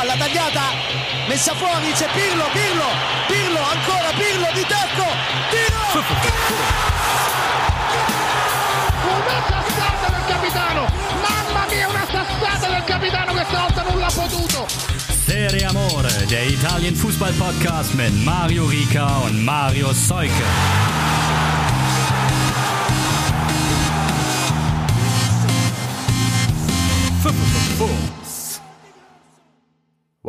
palla tagliata, messa fuori, c'è Pirlo, Pirlo, Pirlo, ancora Pirlo di tacco, tiro! Una sassata del capitano! Mamma mia, una sassata del capitano questa volta non l'ha potuto! Serie Amore, der Italien Fußball Podcast mit Mario Rica und Mario Seuke.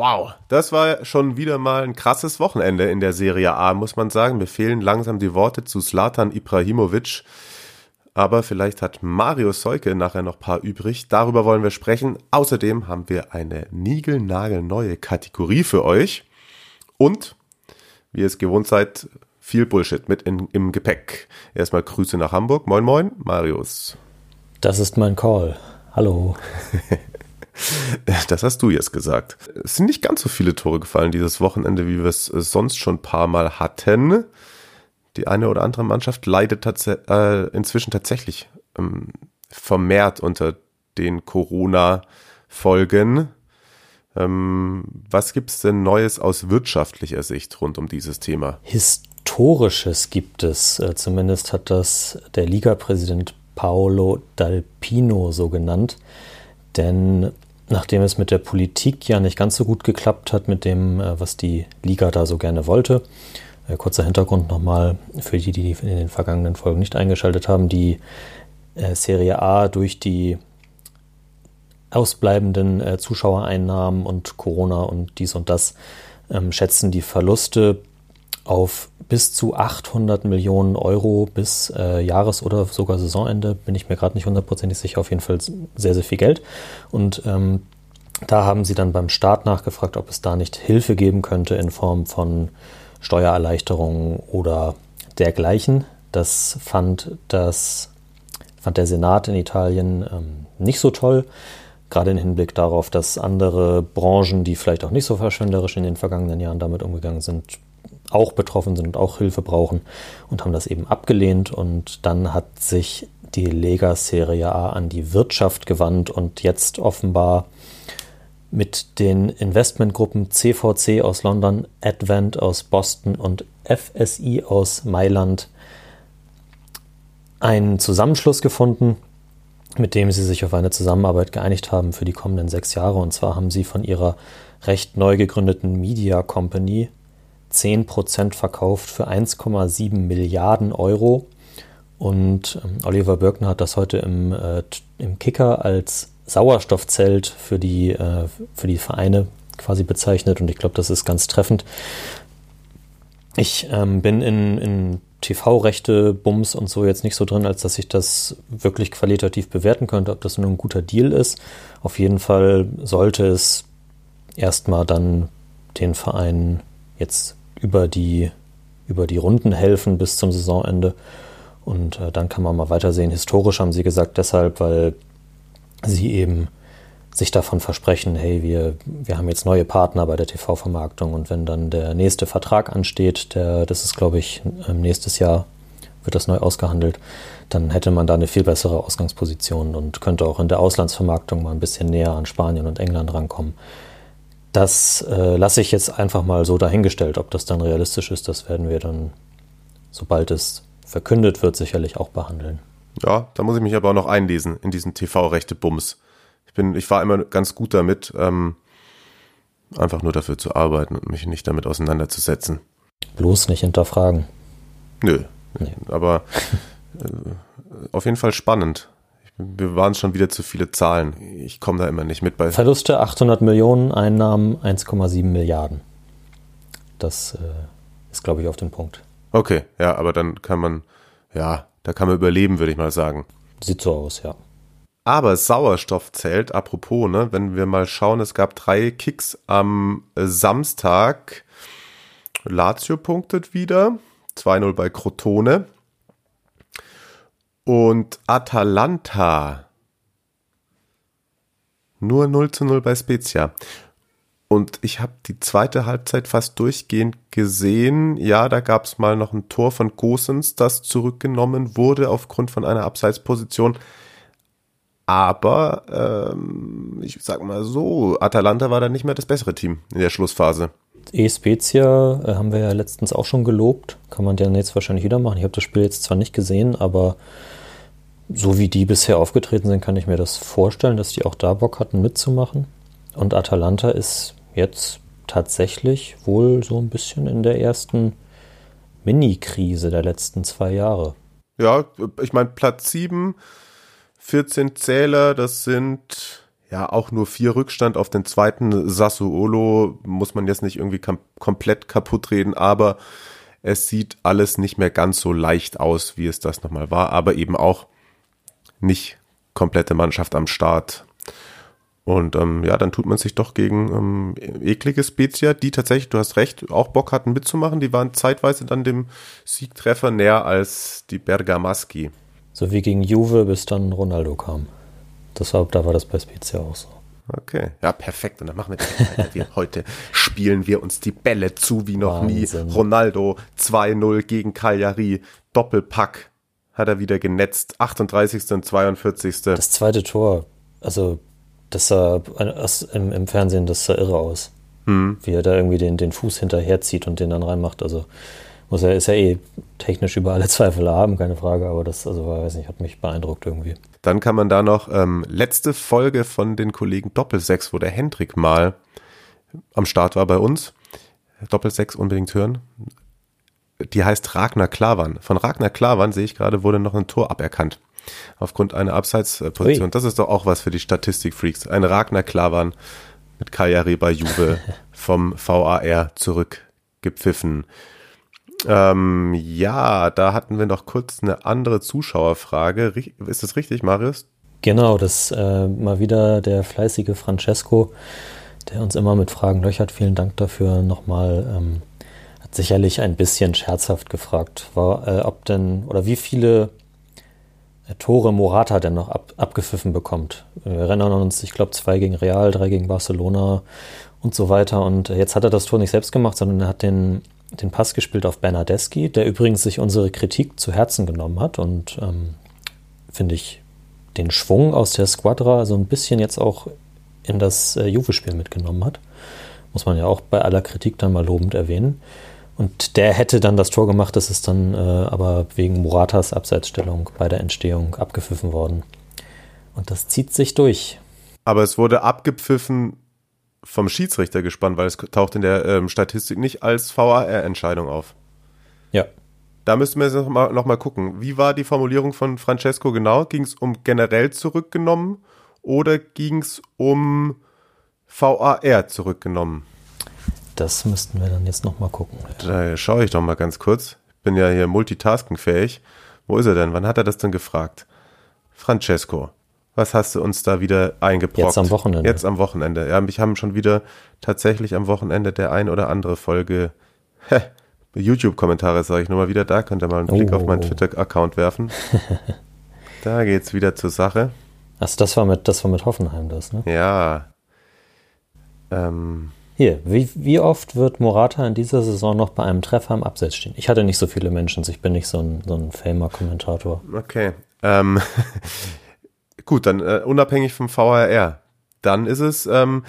Wow, das war schon wieder mal ein krasses Wochenende in der Serie A, muss man sagen. Mir fehlen langsam die Worte zu Slatan Ibrahimovic. Aber vielleicht hat Mario Seuke nachher noch ein paar übrig. Darüber wollen wir sprechen. Außerdem haben wir eine niegelnagelneue Kategorie für euch. Und, wie ihr es gewohnt seid, viel Bullshit mit in, im Gepäck. Erstmal Grüße nach Hamburg. Moin, moin, Marius. Das ist mein Call. Hallo. Das hast du jetzt gesagt. Es sind nicht ganz so viele Tore gefallen dieses Wochenende, wie wir es sonst schon ein paar Mal hatten. Die eine oder andere Mannschaft leidet tats äh, inzwischen tatsächlich ähm, vermehrt unter den Corona-Folgen. Ähm, was gibt es denn Neues aus wirtschaftlicher Sicht rund um dieses Thema? Historisches gibt es. Äh, zumindest hat das der Ligapräsident Paolo Dalpino so genannt. Denn nachdem es mit der Politik ja nicht ganz so gut geklappt hat, mit dem, äh, was die Liga da so gerne wollte, äh, kurzer Hintergrund nochmal für die, die in den vergangenen Folgen nicht eingeschaltet haben, die äh, Serie A durch die ausbleibenden Zuschauereinnahmen und Corona und dies und das ähm, schätzen die Verluste auf bis zu 800 Millionen Euro bis äh, Jahres- oder sogar Saisonende, bin ich mir gerade nicht hundertprozentig sicher, auf jeden Fall sehr, sehr viel Geld. Und ähm, da haben sie dann beim Staat nachgefragt, ob es da nicht Hilfe geben könnte in Form von Steuererleichterungen oder dergleichen. Das fand, das fand der Senat in Italien ähm, nicht so toll, gerade im Hinblick darauf, dass andere Branchen, die vielleicht auch nicht so verschwenderisch in den vergangenen Jahren damit umgegangen sind, auch betroffen sind und auch Hilfe brauchen und haben das eben abgelehnt. Und dann hat sich die Lega Serie A an die Wirtschaft gewandt und jetzt offenbar mit den Investmentgruppen CVC aus London, Advent aus Boston und FSI aus Mailand einen Zusammenschluss gefunden, mit dem sie sich auf eine Zusammenarbeit geeinigt haben für die kommenden sechs Jahre. Und zwar haben sie von ihrer recht neu gegründeten Media Company 10% verkauft für 1,7 Milliarden Euro. Und ähm, Oliver Birkner hat das heute im, äh, im Kicker als Sauerstoffzelt für die, äh, für die Vereine quasi bezeichnet. Und ich glaube, das ist ganz treffend. Ich ähm, bin in, in TV-Rechte, Bums und so jetzt nicht so drin, als dass ich das wirklich qualitativ bewerten könnte, ob das nur ein guter Deal ist. Auf jeden Fall sollte es erstmal dann den Vereinen jetzt über die, über die Runden helfen bis zum Saisonende. Und äh, dann kann man mal weitersehen. Historisch haben sie gesagt, deshalb, weil sie eben sich davon versprechen, hey, wir, wir haben jetzt neue Partner bei der TV-Vermarktung und wenn dann der nächste Vertrag ansteht, der, das ist, glaube ich, nächstes Jahr wird das neu ausgehandelt, dann hätte man da eine viel bessere Ausgangsposition und könnte auch in der Auslandsvermarktung mal ein bisschen näher an Spanien und England rankommen. Das äh, lasse ich jetzt einfach mal so dahingestellt. Ob das dann realistisch ist, das werden wir dann, sobald es verkündet wird, sicherlich auch behandeln. Ja, da muss ich mich aber auch noch einlesen in diesen TV-Rechte-Bums. Ich bin, ich war immer ganz gut damit, ähm, einfach nur dafür zu arbeiten und mich nicht damit auseinanderzusetzen. Bloß nicht hinterfragen. Nö. Nee. Aber äh, auf jeden Fall spannend wir waren schon wieder zu viele Zahlen. Ich komme da immer nicht mit bei. Verluste 800 Millionen, Einnahmen 1,7 Milliarden. Das äh, ist, glaube ich, auf den Punkt. Okay, ja, aber dann kann man, ja, da kann man überleben, würde ich mal sagen. Sieht so aus, ja. Aber Sauerstoff zählt, apropos, ne, wenn wir mal schauen, es gab drei Kicks am Samstag. Lazio punktet wieder. 2-0 bei Crotone. Und Atalanta nur 0 zu 0 bei Spezia. Und ich habe die zweite Halbzeit fast durchgehend gesehen. Ja, da gab es mal noch ein Tor von Gosens, das zurückgenommen wurde aufgrund von einer Abseitsposition. Aber ähm, ich sag mal so, Atalanta war dann nicht mehr das bessere Team in der Schlussphase. E-Spezia äh, haben wir ja letztens auch schon gelobt. Kann man dann jetzt wahrscheinlich wieder machen. Ich habe das Spiel jetzt zwar nicht gesehen, aber so wie die bisher aufgetreten sind, kann ich mir das vorstellen, dass die auch da Bock hatten mitzumachen. Und Atalanta ist jetzt tatsächlich wohl so ein bisschen in der ersten Mini-Krise der letzten zwei Jahre. Ja, ich meine, Platz 7, 14 Zähler, das sind ja auch nur vier Rückstand auf den zweiten Sassuolo. Muss man jetzt nicht irgendwie komplett kaputt reden, aber es sieht alles nicht mehr ganz so leicht aus, wie es das nochmal war, aber eben auch nicht komplette Mannschaft am Start. Und ähm, ja, dann tut man sich doch gegen ähm, eklige Spezia, die tatsächlich, du hast recht, auch Bock hatten mitzumachen. Die waren zeitweise dann dem Siegtreffer näher als die Bergamaschi. So wie gegen Juve, bis dann Ronaldo kam. Das war, da war das bei Spezia auch so. Okay, ja, perfekt. Und dann machen wir das weiter. Wir, heute spielen wir uns die Bälle zu wie noch Wahnsinn. nie. Ronaldo 2-0 gegen Cagliari. Doppelpack hat er wieder genetzt. 38. und 42. Das zweite Tor, also das sah im, im Fernsehen, das sah irre aus. Mhm. Wie er da irgendwie den, den Fuß hinterherzieht und den dann reinmacht. Also muss er, ist ja eh technisch über alle Zweifel haben, keine Frage, aber das, also weiß nicht, hat mich beeindruckt irgendwie. Dann kann man da noch ähm, letzte Folge von den Kollegen Doppelsechs, wo der Hendrik mal am Start war bei uns. Doppelsechs unbedingt hören. Die heißt Ragnar Klavan. Von Ragnar Klavan sehe ich gerade, wurde noch ein Tor aberkannt aufgrund einer Abseitsposition. Ui. Das ist doch auch was für die Statistikfreaks. Ein Ragnar Klavan mit Kajari bei Juve vom VAR zurückgepfiffen. Ähm, ja, da hatten wir noch kurz eine andere Zuschauerfrage. Ist das richtig, Marius? Genau, das äh, mal wieder der fleißige Francesco, der uns immer mit Fragen löchert. Vielen Dank dafür nochmal. Ähm, hat sicherlich ein bisschen scherzhaft gefragt, war, äh, ob denn oder wie viele Tore Morata denn noch ab, abgepfiffen bekommt. Wir erinnern uns, ich glaube, zwei gegen Real, drei gegen Barcelona und so weiter. Und jetzt hat er das Tor nicht selbst gemacht, sondern er hat den, den Pass gespielt auf Bernardeschi, der übrigens sich unsere Kritik zu Herzen genommen hat und ähm, finde ich den Schwung aus der Squadra so ein bisschen jetzt auch in das äh, Juve-Spiel mitgenommen hat. Muss man ja auch bei aller Kritik dann mal lobend erwähnen. Und der hätte dann das Tor gemacht, das ist dann äh, aber wegen Muratas Abseitsstellung bei der Entstehung abgepfiffen worden. Und das zieht sich durch. Aber es wurde abgepfiffen vom Schiedsrichter gespannt, weil es taucht in der ähm, Statistik nicht als VAR-Entscheidung auf. Ja. Da müssten wir jetzt noch mal, noch mal gucken. Wie war die Formulierung von Francesco genau? Ging es um generell zurückgenommen oder ging es um VAR zurückgenommen? Das müssten wir dann jetzt nochmal gucken. Da schaue ich doch mal ganz kurz. Ich bin ja hier multitaskingfähig. Wo ist er denn? Wann hat er das denn gefragt? Francesco, was hast du uns da wieder eingebrockt? Jetzt am Wochenende. Jetzt am Wochenende. Ja, mich haben schon wieder tatsächlich am Wochenende der ein oder andere Folge YouTube-Kommentare, sage ich nur mal wieder. Da könnt ihr mal einen Blick oh. auf meinen Twitter-Account werfen. da geht's wieder zur Sache. Achso, das war mit, das war mit Hoffenheim das, ne? Ja. Ähm, hier, wie, wie oft wird Morata in dieser Saison noch bei einem Treffer am Abseits stehen? Ich hatte nicht so viele Menschen, ich bin nicht so ein, so ein Famer-Kommentator. Okay. Ähm, gut, dann äh, unabhängig vom VRR. Dann ist es, ähm,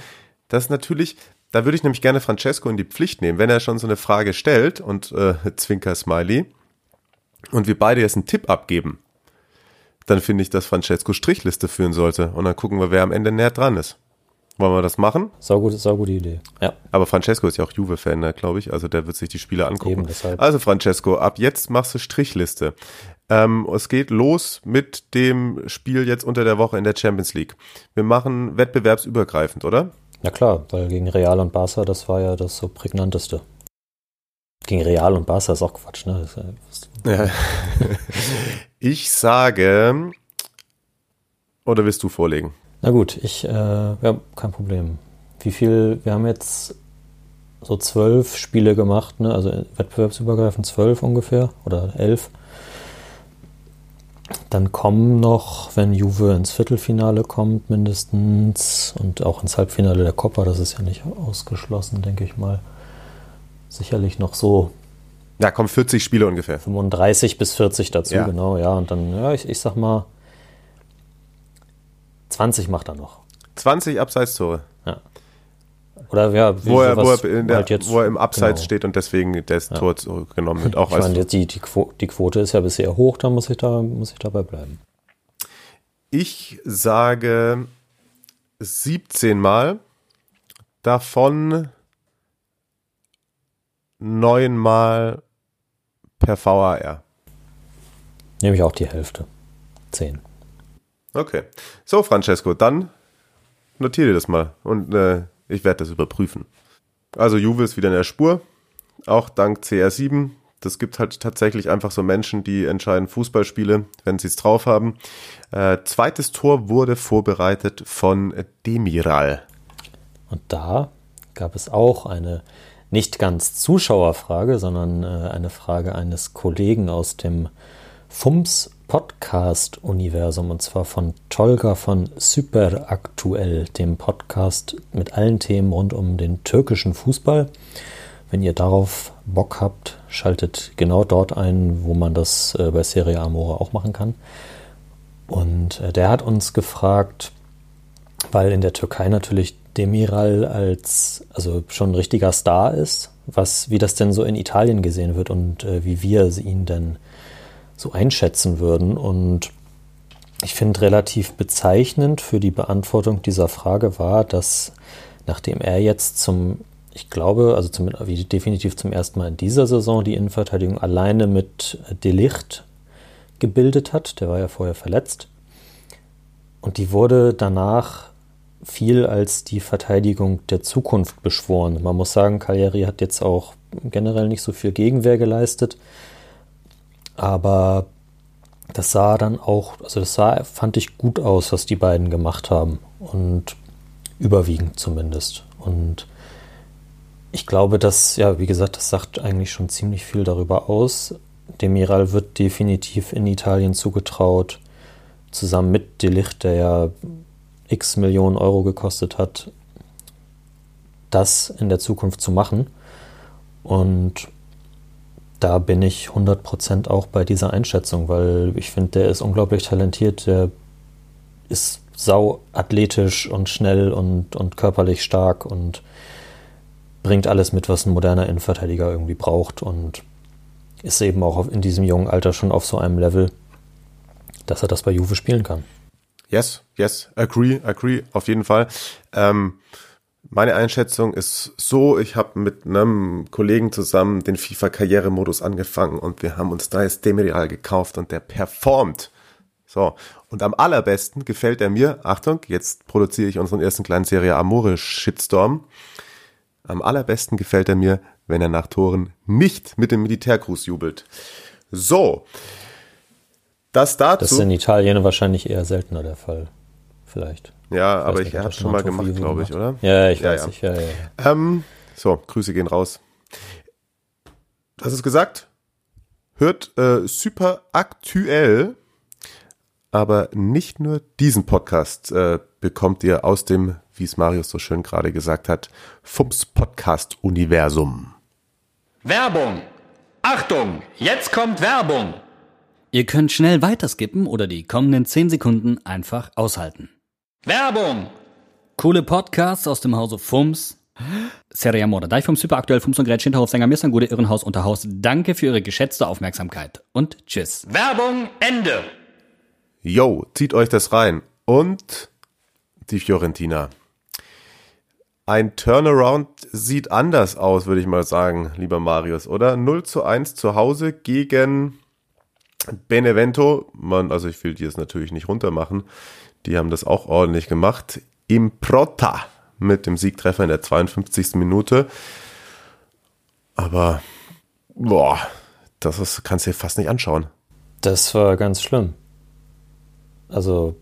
das natürlich, da würde ich nämlich gerne Francesco in die Pflicht nehmen, wenn er schon so eine Frage stellt und äh, Zwinker-Smiley und wir beide jetzt einen Tipp abgeben, dann finde ich, dass Francesco Strichliste führen sollte und dann gucken wir, wer am Ende näher dran ist. Wollen wir das machen? Sau gute, sau gute Idee. Ja. Aber Francesco ist ja auch Juve-Fan, ne, glaube ich. Also der wird sich die Spiele angucken. Eben, also Francesco, ab jetzt machst du Strichliste. Ähm, es geht los mit dem Spiel jetzt unter der Woche in der Champions League. Wir machen wettbewerbsübergreifend, oder? Ja klar, weil gegen Real und Barca, das war ja das so prägnanteste. Gegen Real und Barca ist auch Quatsch, ne? Ja. ich sage, oder willst du vorlegen? Na gut, ich, äh, ja, kein Problem. Wie viel, wir haben jetzt so zwölf Spiele gemacht, ne? also wettbewerbsübergreifend zwölf ungefähr oder elf. Dann kommen noch, wenn Juve ins Viertelfinale kommt, mindestens und auch ins Halbfinale der Coppa, das ist ja nicht ausgeschlossen, denke ich mal. Sicherlich noch so. Ja, kommen 40 Spiele ungefähr. 35 bis 40 dazu, ja. genau, ja. Und dann, ja, ich, ich sag mal, 20 macht er noch. 20 Abseitstore. Ja. Oder ja, Wo er, wo er, in der, halt jetzt- wo er im Abseits genau. steht und deswegen das Tor zurückgenommen wird. Auch Ich meine, die, die, Quo die Quote ist ja bisher hoch, da muss ich, da, muss ich dabei bleiben. Ich sage 17 Mal, davon 9 Mal per VAR. Nehme ich auch die Hälfte. 10. Okay. So, Francesco, dann notiere dir das mal und äh, ich werde das überprüfen. Also Juve ist wieder in der Spur, auch dank CR7. Das gibt halt tatsächlich einfach so Menschen, die entscheiden Fußballspiele, wenn sie es drauf haben. Äh, zweites Tor wurde vorbereitet von Demiral. Und da gab es auch eine nicht ganz Zuschauerfrage, sondern äh, eine Frage eines Kollegen aus dem FUMS Podcast-Universum und zwar von Tolga von Superaktuell, dem Podcast mit allen Themen rund um den türkischen Fußball. Wenn ihr darauf Bock habt, schaltet genau dort ein, wo man das äh, bei Serie Amore auch machen kann. Und äh, der hat uns gefragt, weil in der Türkei natürlich Demiral als also schon ein richtiger Star ist, was wie das denn so in Italien gesehen wird und äh, wie wir ihn denn so einschätzen würden. Und ich finde relativ bezeichnend für die Beantwortung dieser Frage war, dass nachdem er jetzt zum ich glaube, also zum, definitiv zum ersten Mal in dieser Saison die Innenverteidigung alleine mit Delicht gebildet hat, der war ja vorher verletzt, und die wurde danach viel als die Verteidigung der Zukunft beschworen. Man muss sagen, Cagliari hat jetzt auch generell nicht so viel Gegenwehr geleistet, aber das sah dann auch, also das sah, fand ich gut aus, was die beiden gemacht haben und überwiegend zumindest. Und ich glaube, dass, ja, wie gesagt, das sagt eigentlich schon ziemlich viel darüber aus. Demiral wird definitiv in Italien zugetraut, zusammen mit Delicht, der ja x Millionen Euro gekostet hat, das in der Zukunft zu machen. Und da bin ich 100% auch bei dieser Einschätzung, weil ich finde, der ist unglaublich talentiert, der ist sau athletisch und schnell und, und körperlich stark und bringt alles mit, was ein moderner Innenverteidiger irgendwie braucht und ist eben auch in diesem jungen Alter schon auf so einem Level, dass er das bei Juve spielen kann. Yes, yes, agree, agree, auf jeden Fall. Ähm, meine Einschätzung ist so, ich habe mit einem Kollegen zusammen den FIFA-Karrieremodus angefangen und wir haben uns da jetzt Demiral gekauft und der performt. So, und am allerbesten gefällt er mir, Achtung, jetzt produziere ich unseren ersten kleinen Serie Amore Shitstorm. Am allerbesten gefällt er mir, wenn er nach Toren nicht mit dem Militärgruß jubelt. So, das dazu. Das ist in Italien wahrscheinlich eher seltener der Fall. Vielleicht. Ja, weiß aber ich habe das schon mal gemacht, glaube ich, oder? Ja, ich Ja, weiß ja. nicht. Ja, ja, ja. Ähm, so, Grüße gehen raus. Das ist gesagt. Hört äh, super aktuell, aber nicht nur diesen Podcast äh, bekommt ihr aus dem, wie es Marius so schön gerade gesagt hat, Fums Podcast Universum. Werbung! Achtung! Jetzt kommt Werbung! Ihr könnt schnell weiterskippen oder die kommenden 10 Sekunden einfach aushalten. Werbung! Coole Podcasts aus dem Hause Fums. Serie Amore, Deich vom Super aktuell Fums und Gretchen Hinterhof, Sänger Mirsan, Gute Irrenhaus, Unterhaus. Danke für Ihre geschätzte Aufmerksamkeit und tschüss. Werbung Ende! Yo, zieht euch das rein. Und die Fiorentina. Ein Turnaround sieht anders aus, würde ich mal sagen, lieber Marius, oder? 0 zu 1 zu Hause gegen Benevento. Man, also ich will die jetzt natürlich nicht runtermachen. Die haben das auch ordentlich gemacht. Improta mit dem Siegtreffer in der 52. Minute. Aber, boah, das ist, kannst du dir fast nicht anschauen. Das war ganz schlimm. Also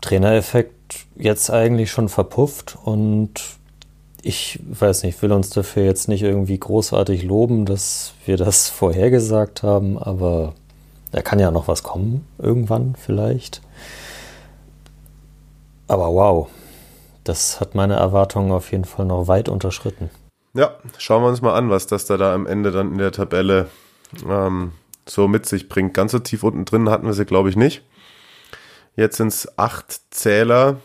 Trainereffekt jetzt eigentlich schon verpufft und ich weiß nicht, will uns dafür jetzt nicht irgendwie großartig loben, dass wir das vorhergesagt haben, aber da kann ja noch was kommen, irgendwann vielleicht. Aber wow, das hat meine Erwartungen auf jeden Fall noch weit unterschritten. Ja, schauen wir uns mal an, was das da, da am Ende dann in der Tabelle ähm, so mit sich bringt. Ganz so tief unten drin hatten wir sie, glaube ich, nicht. Jetzt sind es acht Zähler.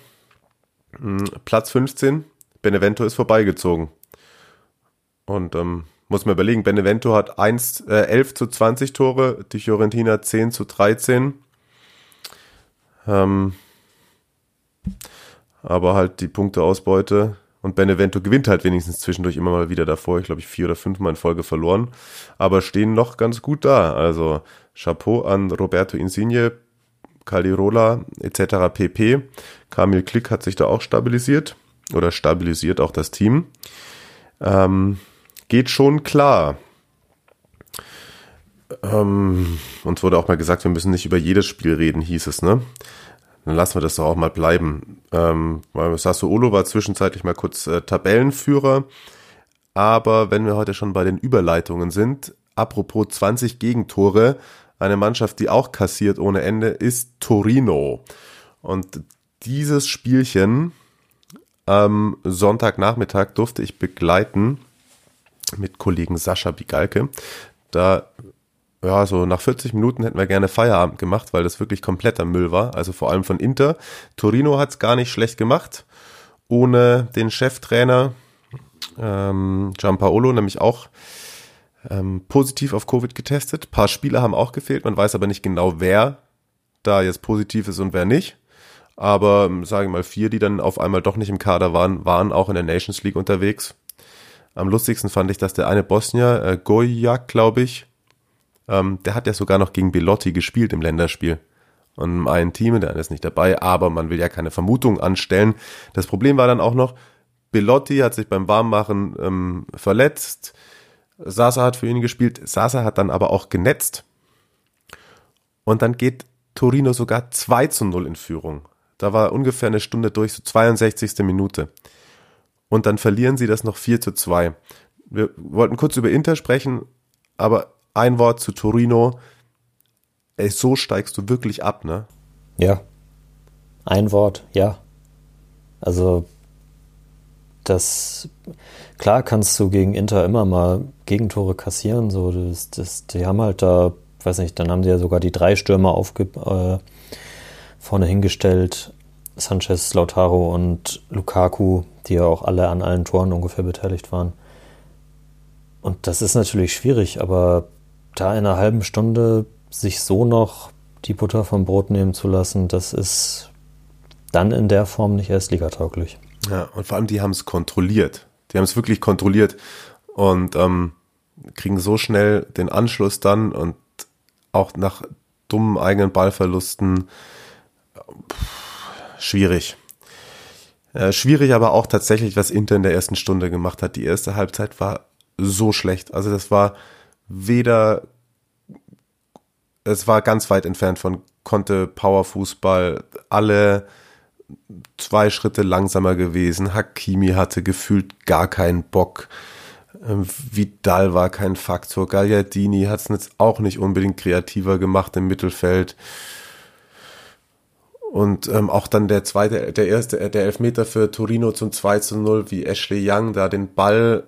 Hm, Platz 15. Benevento ist vorbeigezogen. Und ähm, muss man überlegen, Benevento hat 1, äh, 11 zu 20 Tore, die Fiorentina 10 zu 13. Ähm, aber halt die Punkteausbeute und Benevento gewinnt halt wenigstens zwischendurch immer mal wieder davor. Ich glaube, ich vier oder fünf Mal in Folge verloren. Aber stehen noch ganz gut da. Also Chapeau an Roberto Insigne, Caldirola etc. pp. Kamil Klick hat sich da auch stabilisiert. Oder stabilisiert auch das Team. Ähm, geht schon klar. Ähm, uns wurde auch mal gesagt, wir müssen nicht über jedes Spiel reden, hieß es, ne? Dann lassen wir das doch auch mal bleiben. Ähm, Sassuolo war zwischenzeitlich mal kurz äh, Tabellenführer. Aber wenn wir heute schon bei den Überleitungen sind, apropos 20 Gegentore, eine Mannschaft, die auch kassiert ohne Ende, ist Torino. Und dieses Spielchen am Sonntagnachmittag durfte ich begleiten mit Kollegen Sascha Bigalke. Da ja, so nach 40 Minuten hätten wir gerne Feierabend gemacht, weil das wirklich kompletter Müll war. Also vor allem von Inter. Torino hat es gar nicht schlecht gemacht. Ohne den Cheftrainer ähm, Giampaolo, nämlich auch ähm, positiv auf Covid getestet. Ein paar Spieler haben auch gefehlt. Man weiß aber nicht genau, wer da jetzt positiv ist und wer nicht. Aber ähm, sagen wir mal, vier, die dann auf einmal doch nicht im Kader waren, waren auch in der Nations League unterwegs. Am lustigsten fand ich, dass der eine Bosnier, äh, Gojak, glaube ich, ähm, der hat ja sogar noch gegen Belotti gespielt im Länderspiel. Und ein Team, der ist nicht dabei, aber man will ja keine Vermutung anstellen. Das Problem war dann auch noch, Belotti hat sich beim Warmmachen ähm, verletzt. Sasa hat für ihn gespielt. Sasa hat dann aber auch genetzt. Und dann geht Torino sogar 2 zu 0 in Führung. Da war ungefähr eine Stunde durch, so 62. Minute. Und dann verlieren sie das noch 4 zu 2. Wir wollten kurz über Inter sprechen, aber ein Wort zu Torino. Ey, so steigst du wirklich ab, ne? Ja. Ein Wort, ja. Also, das, klar kannst du gegen Inter immer mal Gegentore kassieren, so, das, das, die haben halt da, weiß nicht, dann haben die ja sogar die drei Stürmer aufge, äh, vorne hingestellt, Sanchez, Lautaro und Lukaku, die ja auch alle an allen Toren ungefähr beteiligt waren. Und das ist natürlich schwierig, aber da in einer halben Stunde sich so noch die Butter vom Brot nehmen zu lassen, das ist dann in der Form nicht erst ligatauglich. Ja, und vor allem die haben es kontrolliert. Die haben es wirklich kontrolliert und ähm, kriegen so schnell den Anschluss dann und auch nach dummen eigenen Ballverlusten pff, schwierig. Äh, schwierig aber auch tatsächlich, was Inter in der ersten Stunde gemacht hat. Die erste Halbzeit war so schlecht. Also das war weder, es war ganz weit entfernt von konnte Powerfußball, alle zwei Schritte langsamer gewesen. Hakimi hatte gefühlt gar keinen Bock. Ähm, Vidal war kein Faktor. Gagliardini hat es jetzt auch nicht unbedingt kreativer gemacht im Mittelfeld. Und ähm, auch dann der zweite, der erste, der Elfmeter für Torino zum 2 zu 0, wie Ashley Young da den Ball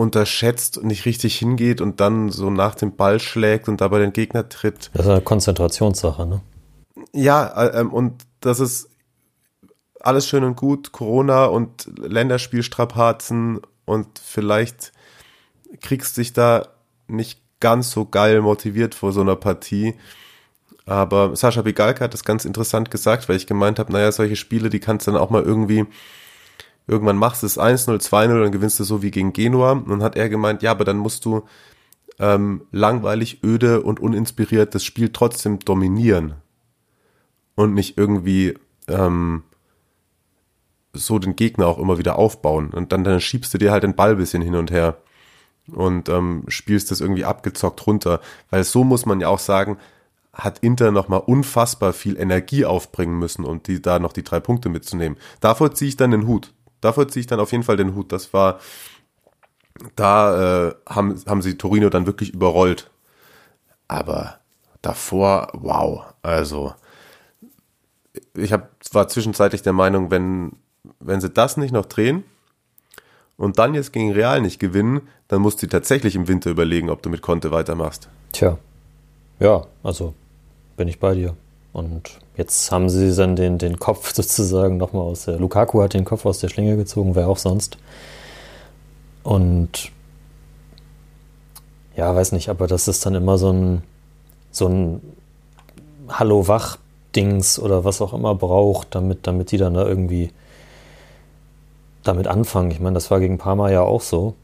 unterschätzt und nicht richtig hingeht und dann so nach dem Ball schlägt und dabei den Gegner tritt. Das ist eine Konzentrationssache, ne? Ja, äh, ähm, und das ist alles schön und gut, Corona und Länderspielstrapazen und vielleicht kriegst dich da nicht ganz so geil motiviert vor so einer Partie. Aber Sascha Bigalka hat das ganz interessant gesagt, weil ich gemeint habe, naja, solche Spiele, die kannst du dann auch mal irgendwie Irgendwann machst du es 1-0, 2-0, dann gewinnst du so wie gegen Genua. Und dann hat er gemeint, ja, aber dann musst du ähm, langweilig, öde und uninspiriert das Spiel trotzdem dominieren. Und nicht irgendwie ähm, so den Gegner auch immer wieder aufbauen. Und dann, dann schiebst du dir halt den Ball bisschen hin und her und ähm, spielst das irgendwie abgezockt runter. Weil so muss man ja auch sagen, hat Inter nochmal unfassbar viel Energie aufbringen müssen, um die, da noch die drei Punkte mitzunehmen. Davor ziehe ich dann den Hut. Davor ziehe ich dann auf jeden Fall den Hut. Das war, da äh, haben, haben sie Torino dann wirklich überrollt. Aber davor, wow. Also, ich hab, war zwischenzeitlich der Meinung, wenn, wenn sie das nicht noch drehen und dann jetzt gegen Real nicht gewinnen, dann musst du tatsächlich im Winter überlegen, ob du mit Conte weitermachst. Tja, ja, also bin ich bei dir. Und jetzt haben sie dann den, den Kopf sozusagen nochmal aus der. Lukaku hat den Kopf aus der Schlinge gezogen, wer auch sonst. Und ja, weiß nicht, aber das ist dann immer so ein, so ein Hallo-Wach-Dings oder was auch immer braucht, damit, damit die dann da irgendwie damit anfangen. Ich meine, das war gegen Parma ja auch so.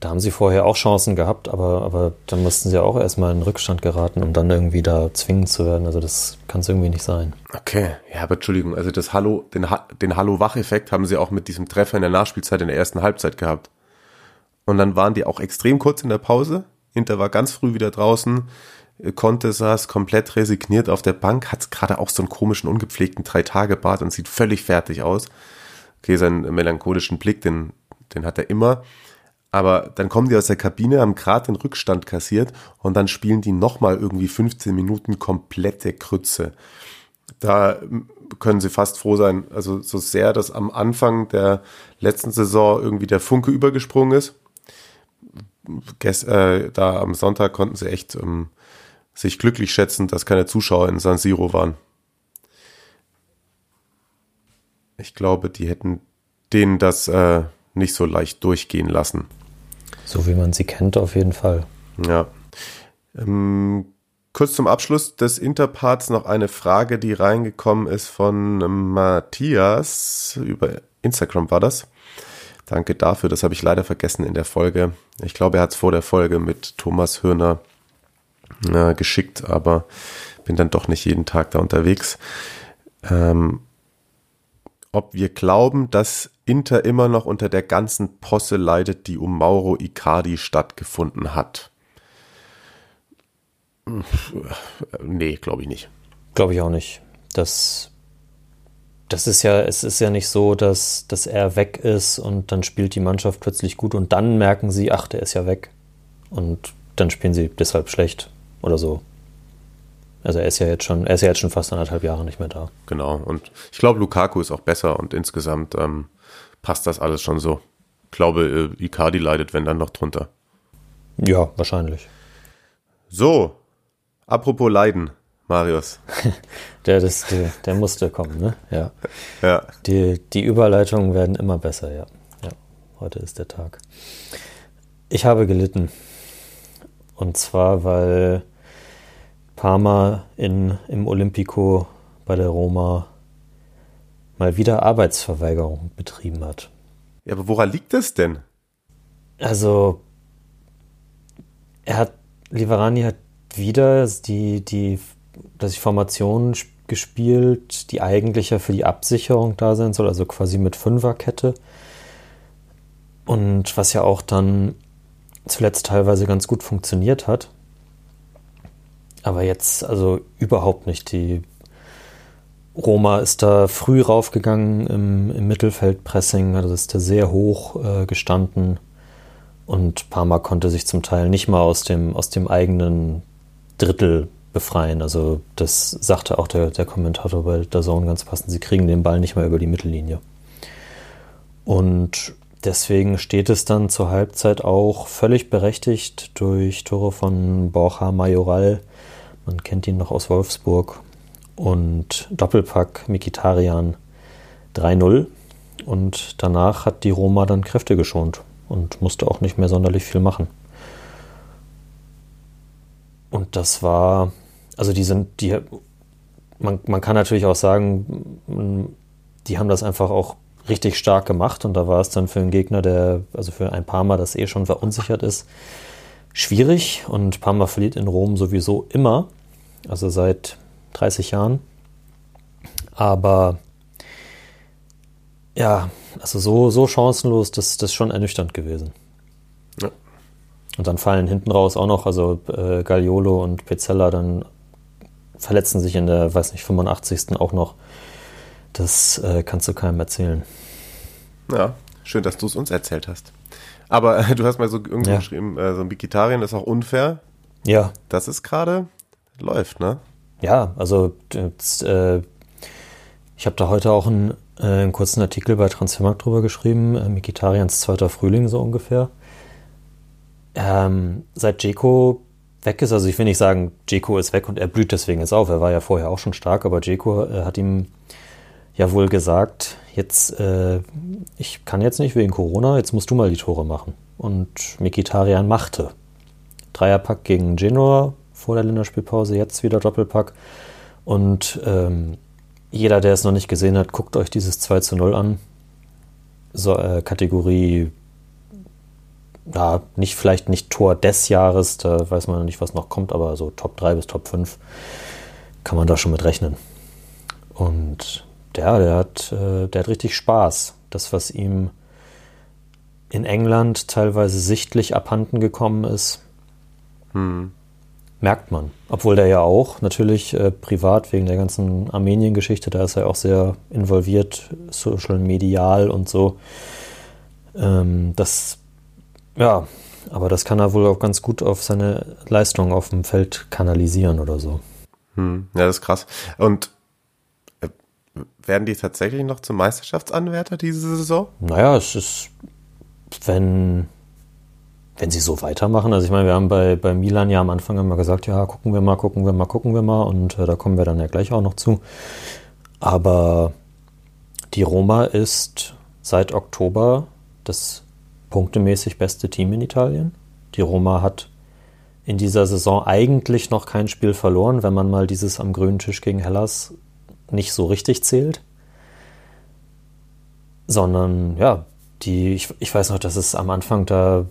Da haben sie vorher auch Chancen gehabt, aber, aber dann mussten sie auch erstmal in Rückstand geraten, um dann irgendwie da zwingend zu werden. Also das kann es irgendwie nicht sein. Okay, ja, aber Entschuldigung, also das Hallo, den, den Hallo-Wach-Effekt haben sie auch mit diesem Treffer in der Nachspielzeit in der ersten Halbzeit gehabt. Und dann waren die auch extrem kurz in der Pause. Inter war ganz früh wieder draußen. Conte saß komplett resigniert auf der Bank, hat gerade auch so einen komischen, ungepflegten Drei-Tage-Bart und sieht völlig fertig aus. Okay, seinen melancholischen Blick, den, den hat er immer. Aber dann kommen die aus der Kabine, haben gerade den Rückstand kassiert und dann spielen die nochmal irgendwie 15 Minuten komplette Krütze. Da können sie fast froh sein, also so sehr, dass am Anfang der letzten Saison irgendwie der Funke übergesprungen ist. Gest, äh, da am Sonntag konnten sie echt ähm, sich glücklich schätzen, dass keine Zuschauer in San Siro waren. Ich glaube, die hätten denen das äh, nicht so leicht durchgehen lassen. So wie man sie kennt, auf jeden Fall. Ja. Ähm, kurz zum Abschluss des Interparts noch eine Frage, die reingekommen ist von Matthias. Über Instagram war das. Danke dafür, das habe ich leider vergessen in der Folge. Ich glaube, er hat es vor der Folge mit Thomas Hörner äh, geschickt, aber bin dann doch nicht jeden Tag da unterwegs. Ähm, ob wir glauben, dass Inter immer noch unter der ganzen Posse leidet, die um Mauro Icardi stattgefunden hat. Nee, glaube ich nicht. Glaube ich auch nicht. Das, das ist ja, es ist ja nicht so, dass, dass er weg ist und dann spielt die Mannschaft plötzlich gut und dann merken sie, ach, der ist ja weg. Und dann spielen sie deshalb schlecht oder so. Also er ist ja jetzt schon, er ist ja jetzt schon fast anderthalb Jahre nicht mehr da. Genau. Und ich glaube, Lukaku ist auch besser und insgesamt ähm, passt das alles schon so. Ich glaube, äh, Icardi leidet, wenn dann noch drunter. Ja, wahrscheinlich. So, apropos Leiden, Marius. der, das, der, der musste kommen, ne? Ja. ja. Die, die Überleitungen werden immer besser, ja. ja. Heute ist der Tag. Ich habe gelitten. Und zwar, weil Parma in, im Olympico bei der Roma mal wieder Arbeitsverweigerung betrieben hat. Ja, aber woran liegt das denn? Also, er hat, Liverani hat wieder die, die, dass die Formation gespielt, die eigentlich ja für die Absicherung da sein soll, also quasi mit Fünferkette. Und was ja auch dann zuletzt teilweise ganz gut funktioniert hat. Aber jetzt also überhaupt nicht. Die Roma ist da früh raufgegangen im, im Mittelfeldpressing, also ist da sehr hoch äh, gestanden. Und Parma konnte sich zum Teil nicht mal aus dem, aus dem eigenen Drittel befreien. Also das sagte auch der, der Kommentator bei der Zone ganz passend. Sie kriegen den Ball nicht mal über die Mittellinie. Und deswegen steht es dann zur Halbzeit auch völlig berechtigt durch Tore von Borja Majoral man kennt ihn noch aus Wolfsburg. Und Doppelpack Mikitarian 3-0. Und danach hat die Roma dann Kräfte geschont und musste auch nicht mehr sonderlich viel machen. Und das war, also die sind, die, man, man kann natürlich auch sagen, die haben das einfach auch richtig stark gemacht und da war es dann für einen Gegner, der, also für ein Parma, das eh schon verunsichert ist, schwierig und Parma verliert in Rom sowieso immer also seit 30 Jahren. Aber ja, also so, so chancenlos, das, das ist schon ernüchternd gewesen. Ja. Und dann fallen hinten raus auch noch, also äh, Gagliolo und Pezzella dann verletzen sich in der, weiß nicht, 85. auch noch. Das äh, kannst du keinem erzählen. Ja, schön, dass du es uns erzählt hast. Aber äh, du hast mal so irgendwo ja. geschrieben, äh, so ein Vegetarier ist auch unfair. Ja. Das ist gerade läuft, ne? Ja, also jetzt, äh, ich habe da heute auch einen, äh, einen, kurzen Artikel bei Transfermarkt drüber geschrieben, äh, Mikitarians zweiter Frühling so ungefähr. Ähm, seit Jeko weg ist. Also ich will nicht sagen, Jeko ist weg und er blüht deswegen jetzt auf. Er war ja vorher auch schon stark, aber Jeko äh, hat ihm ja wohl gesagt, jetzt, äh, ich kann jetzt nicht wegen Corona, jetzt musst du mal die Tore machen. Und Mikitarian machte. Dreierpack gegen Genoa vor der Länderspielpause, jetzt wieder Doppelpack. Und ähm, jeder, der es noch nicht gesehen hat, guckt euch dieses 2 zu 0 an. So, äh, Kategorie, ja, nicht, vielleicht nicht Tor des Jahres, da weiß man nicht, was noch kommt, aber so Top 3 bis Top 5 kann man da schon mit rechnen. Und der, der hat, äh, der hat richtig Spaß. Das, was ihm in England teilweise sichtlich abhanden gekommen ist, hm. Merkt man. Obwohl der ja auch natürlich äh, privat wegen der ganzen Armenien-Geschichte, da ist er auch sehr involviert, social, medial und so. Ähm, das, ja, aber das kann er wohl auch ganz gut auf seine Leistung auf dem Feld kanalisieren oder so. Hm. Ja, das ist krass. Und werden die tatsächlich noch zum Meisterschaftsanwärter diese Saison? Naja, es ist, wenn, wenn sie so weitermachen. Also ich meine, wir haben bei, bei Milan ja am Anfang immer gesagt, ja, gucken wir mal, gucken wir mal, gucken wir mal. Und äh, da kommen wir dann ja gleich auch noch zu. Aber die Roma ist seit Oktober das punktemäßig beste Team in Italien. Die Roma hat in dieser Saison eigentlich noch kein Spiel verloren, wenn man mal dieses am grünen Tisch gegen Hellas nicht so richtig zählt. Sondern, ja, die, ich, ich weiß noch, dass es am Anfang da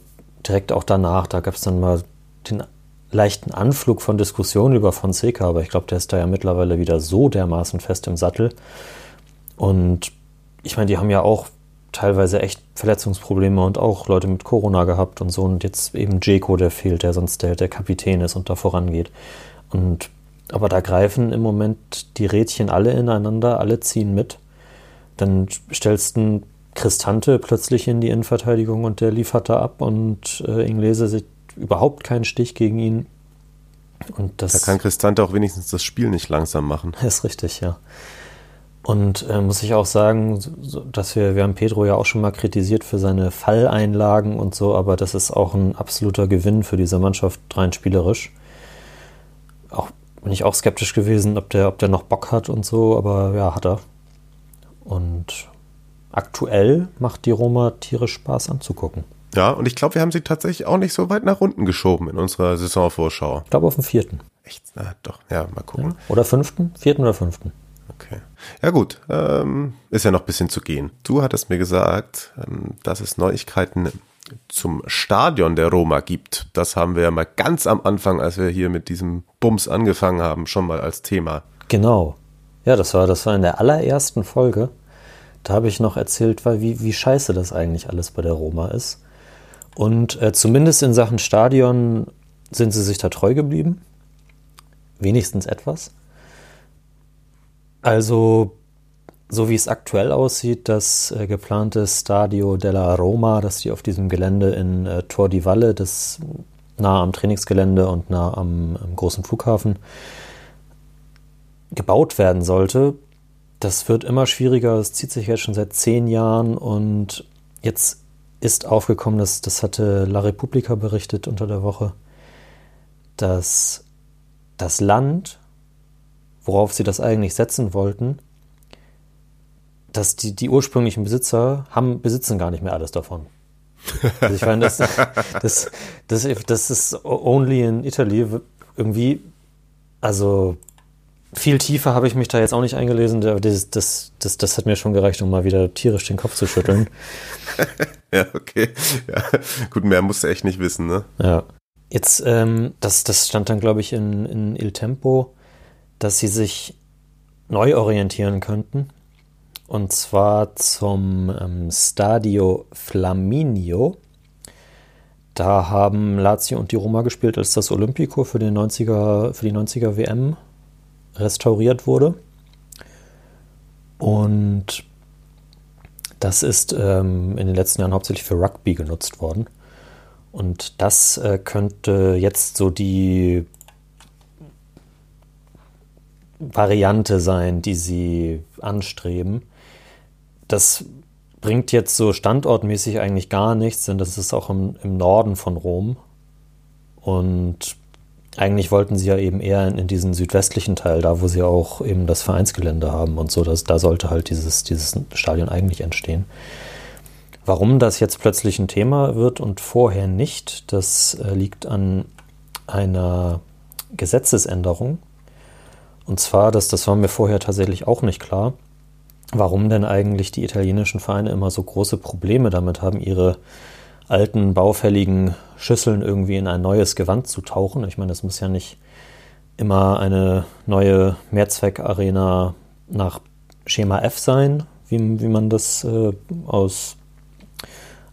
direkt auch danach, da gab es dann mal den leichten Anflug von Diskussionen über Fonseca, aber ich glaube, der ist da ja mittlerweile wieder so dermaßen fest im Sattel. Und ich meine, die haben ja auch teilweise echt Verletzungsprobleme und auch Leute mit Corona gehabt und so. Und jetzt eben Jeko, der fehlt, der sonst der, der Kapitän ist und da vorangeht. Und aber da greifen im Moment die Rädchen alle ineinander, alle ziehen mit. Dann stellst du Cristante plötzlich in die Innenverteidigung und der liefert da ab und äh, Inglese sieht überhaupt keinen Stich gegen ihn. Und das, da kann Cristante auch wenigstens das Spiel nicht langsam machen. Ist richtig, ja. Und äh, muss ich auch sagen, dass wir, wir haben Pedro ja auch schon mal kritisiert für seine Falleinlagen und so, aber das ist auch ein absoluter Gewinn für diese Mannschaft rein spielerisch. Auch bin ich auch skeptisch gewesen, ob der, ob der noch Bock hat und so, aber ja, hat er. Und aktuell macht die Roma tierisch Spaß anzugucken. Ja, und ich glaube, wir haben sie tatsächlich auch nicht so weit nach unten geschoben in unserer Saisonvorschau. Ich glaube auf den vierten. Echt? Na doch, ja, mal gucken. Ja. Oder fünften? Vierten oder fünften? Okay. Ja gut, ähm, ist ja noch ein bisschen zu gehen. Du hattest mir gesagt, ähm, dass es Neuigkeiten zum Stadion der Roma gibt. Das haben wir ja mal ganz am Anfang, als wir hier mit diesem Bums angefangen haben, schon mal als Thema. Genau. Ja, das war, das war in der allerersten Folge. Da habe ich noch erzählt, wie, wie scheiße das eigentlich alles bei der Roma ist. Und äh, zumindest in Sachen Stadion sind sie sich da treu geblieben. Wenigstens etwas. Also so wie es aktuell aussieht, das äh, geplante Stadio della Roma, das die auf diesem Gelände in äh, Tor di Valle, das nah am Trainingsgelände und nah am, am großen Flughafen, gebaut werden sollte, das wird immer schwieriger. Es zieht sich jetzt schon seit zehn Jahren und jetzt ist aufgekommen, dass, das hatte La Repubblica berichtet unter der Woche, dass das Land, worauf sie das eigentlich setzen wollten, dass die, die ursprünglichen Besitzer haben, besitzen gar nicht mehr alles davon. Also ich meine, das, das, das, das ist only in Italy irgendwie, also viel tiefer habe ich mich da jetzt auch nicht eingelesen, aber das, das, das, das hat mir schon gereicht, um mal wieder tierisch den Kopf zu schütteln. ja, okay. Ja. Gut, mehr musst du echt nicht wissen, ne? Ja. Jetzt, ähm, das, das stand dann, glaube ich, in, in Il Tempo, dass sie sich neu orientieren könnten und zwar zum ähm, Stadio Flaminio. Da haben Lazio und die Roma gespielt, als das Olympico für, den 90er, für die 90er WM restauriert wurde. Und das ist ähm, in den letzten Jahren hauptsächlich für Rugby genutzt worden. Und das äh, könnte jetzt so die Variante sein, die sie anstreben das bringt jetzt so standortmäßig eigentlich gar nichts, denn das ist auch im, im Norden von Rom. Und eigentlich wollten sie ja eben eher in, in, diesen südwestlichen Teil, da wo sie auch eben das Vereinsgelände haben und so, dass, da sollte halt dieses, dieses Stadion eigentlich entstehen. Warum das jetzt plötzlich ein Thema wird und vorher nicht, das äh, liegt an einer Gesetzesänderung. Und zwar, dass das war mir vorher tatsächlich auch nicht klar, warum denn eigentlich die italienischen Vereine immer so große Probleme damit haben, ihre alten, baufälligen Schüsseln irgendwie in ein neues Gewand zu tauchen. Ich meine, das muss ja nicht immer eine neue Mehrzweckarena nach Schema F sein, wie, wie man das äh, aus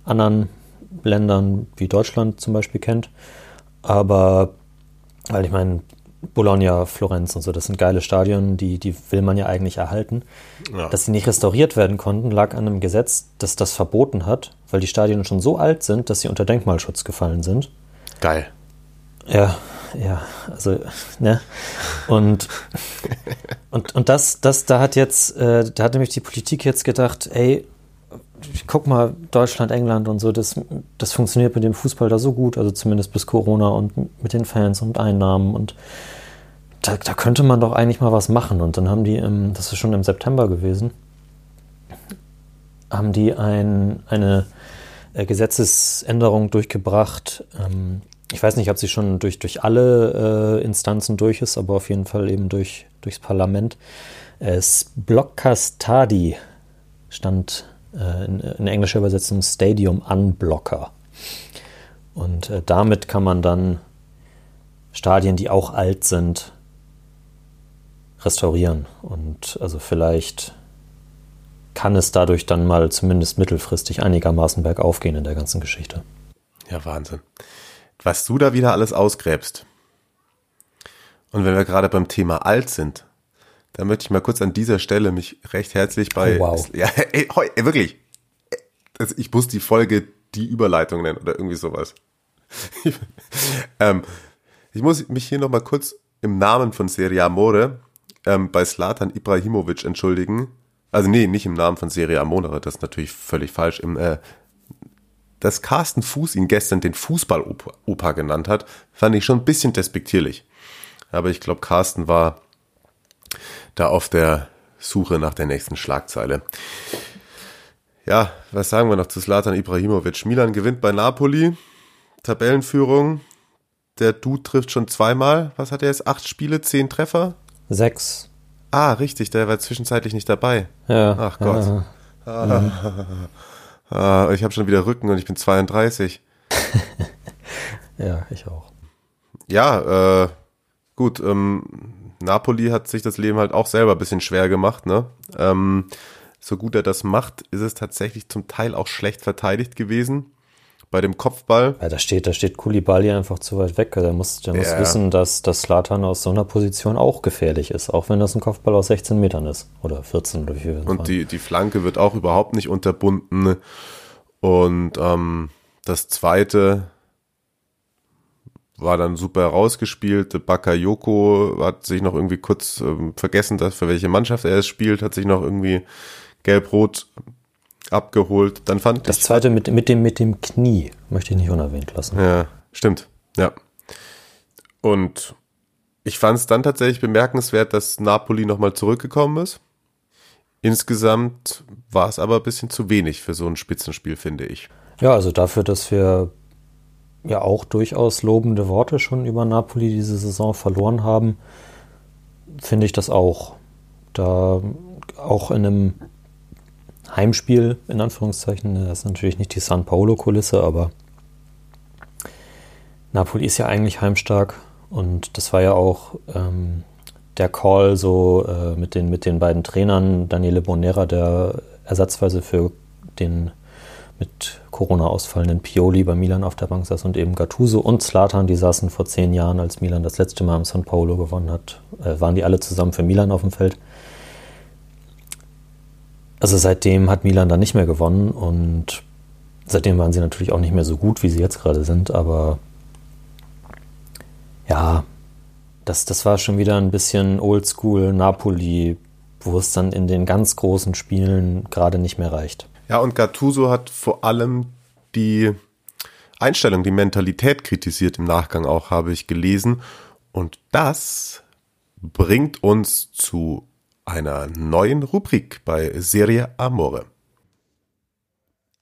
anderen Ländern wie Deutschland zum Beispiel kennt. Aber, weil ich meine, Bologna, Florenz und so, das sind geile Stadien, die, die will man ja eigentlich erhalten. Ja. Dass sie nicht restauriert werden konnten, lag an einem Gesetz, das das verboten hat, weil die Stadien schon so alt sind, dass sie unter Denkmalschutz gefallen sind. Geil. Ja, ja, also, ne? Und, und, und das, das, da hat jetzt, äh, da hat nämlich die Politik jetzt gedacht, ey, guck mal, Deutschland, England und so, das, das funktioniert mit dem Fußball da so gut, also zumindest bis Corona und mit den Fans und Einnahmen und da, da könnte man doch eigentlich mal was machen. Und dann haben die, im, das ist schon im September gewesen, haben die ein, eine äh, Gesetzesänderung durchgebracht. Ähm, ich weiß nicht, ob sie schon durch, durch alle äh, Instanzen durch ist, aber auf jeden Fall eben durch, durchs Parlament. Es Blockastadi stand äh, in, in, englischer Übersetzung Stadium Unblocker. Und äh, damit kann man dann Stadien, die auch alt sind, restaurieren. Und also vielleicht kann es dadurch dann mal zumindest mittelfristig einigermaßen bergauf gehen in der ganzen Geschichte. Ja, Wahnsinn. Was du da wieder alles ausgräbst. Und wenn wir gerade beim Thema alt sind, da möchte ich mal kurz an dieser Stelle mich recht herzlich bei. Oh, wow. Ja, ey, ey, wirklich. Ich muss die Folge die Überleitung nennen oder irgendwie sowas. ähm, ich muss mich hier nochmal kurz im Namen von Serie Amore ähm, bei Slatan Ibrahimovic entschuldigen. Also nee, nicht im Namen von Serie Amore, das ist natürlich völlig falsch. Im, äh, dass Carsten Fuß ihn gestern den Fußballopa genannt hat, fand ich schon ein bisschen despektierlich. Aber ich glaube, Carsten war da auf der Suche nach der nächsten Schlagzeile. Ja, was sagen wir noch zu Slatan Ibrahimovic? Milan gewinnt bei Napoli. Tabellenführung. Der Dude trifft schon zweimal. Was hat er jetzt? Acht Spiele, zehn Treffer? Sechs. Ah, richtig, der war zwischenzeitlich nicht dabei. Ja. Ach Gott. Ja. Ah, ah, ich habe schon wieder Rücken und ich bin 32. ja, ich auch. Ja, äh, gut, ähm, Napoli hat sich das Leben halt auch selber ein bisschen schwer gemacht, ne? Ähm, so gut er das macht, ist es tatsächlich zum Teil auch schlecht verteidigt gewesen bei dem Kopfball. Ja, da steht, da steht Kulibali einfach zu weit weg. Der muss, der muss ja. wissen, dass das Slatan aus so einer Position auch gefährlich ist, auch wenn das ein Kopfball aus 16 Metern ist oder 14 oder wie viel. Und die, die Flanke wird auch überhaupt nicht unterbunden. Und ähm, das zweite war dann super rausgespielt. Bakayoko hat sich noch irgendwie kurz ähm, vergessen, dass für welche Mannschaft er es spielt, hat sich noch irgendwie gelb-rot abgeholt. Dann fand das zweite mit, mit, dem, mit dem Knie möchte ich nicht unerwähnt lassen. Ja, stimmt. Ja. Und ich fand es dann tatsächlich bemerkenswert, dass Napoli nochmal zurückgekommen ist. Insgesamt war es aber ein bisschen zu wenig für so ein Spitzenspiel, finde ich. Ja, also dafür, dass wir ja auch durchaus lobende Worte schon über Napoli diese Saison verloren haben, finde ich das auch. Da auch in einem Heimspiel, in Anführungszeichen. Das ist natürlich nicht die San Paolo-Kulisse, aber Napoli ist ja eigentlich heimstark und das war ja auch ähm, der Call so äh, mit, den, mit den beiden Trainern, Daniele Bonera, der ersatzweise für den mit Corona ausfallenden Pioli bei Milan auf der Bank saß und eben Gattuso und Slatan, die saßen vor zehn Jahren, als Milan das letzte Mal im San Paolo gewonnen hat, äh, waren die alle zusammen für Milan auf dem Feld. Also seitdem hat Milan dann nicht mehr gewonnen und seitdem waren sie natürlich auch nicht mehr so gut, wie sie jetzt gerade sind, aber ja, das, das war schon wieder ein bisschen oldschool Napoli, wo es dann in den ganz großen Spielen gerade nicht mehr reicht. Ja, und Gattuso hat vor allem die Einstellung, die Mentalität kritisiert im Nachgang auch, habe ich gelesen. Und das bringt uns zu einer neuen Rubrik bei Serie Amore.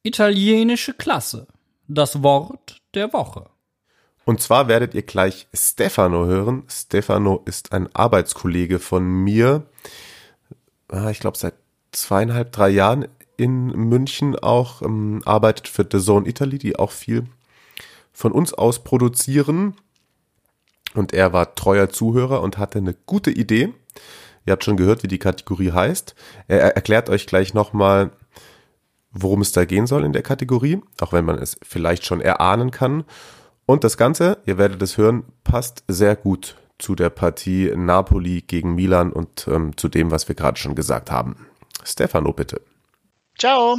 Italienische Klasse. Das Wort der Woche. Und zwar werdet ihr gleich Stefano hören. Stefano ist ein Arbeitskollege von mir. Ah, ich glaube, seit zweieinhalb, drei Jahren in München auch, ähm, arbeitet für The Zone Italy, die auch viel von uns aus produzieren. Und er war treuer Zuhörer und hatte eine gute Idee. Ihr habt schon gehört, wie die Kategorie heißt. Er erklärt euch gleich nochmal, worum es da gehen soll in der Kategorie, auch wenn man es vielleicht schon erahnen kann. Und das Ganze, ihr werdet es hören, passt sehr gut zu der Partie Napoli gegen Milan und ähm, zu dem, was wir gerade schon gesagt haben. Stefano, bitte. Ciao,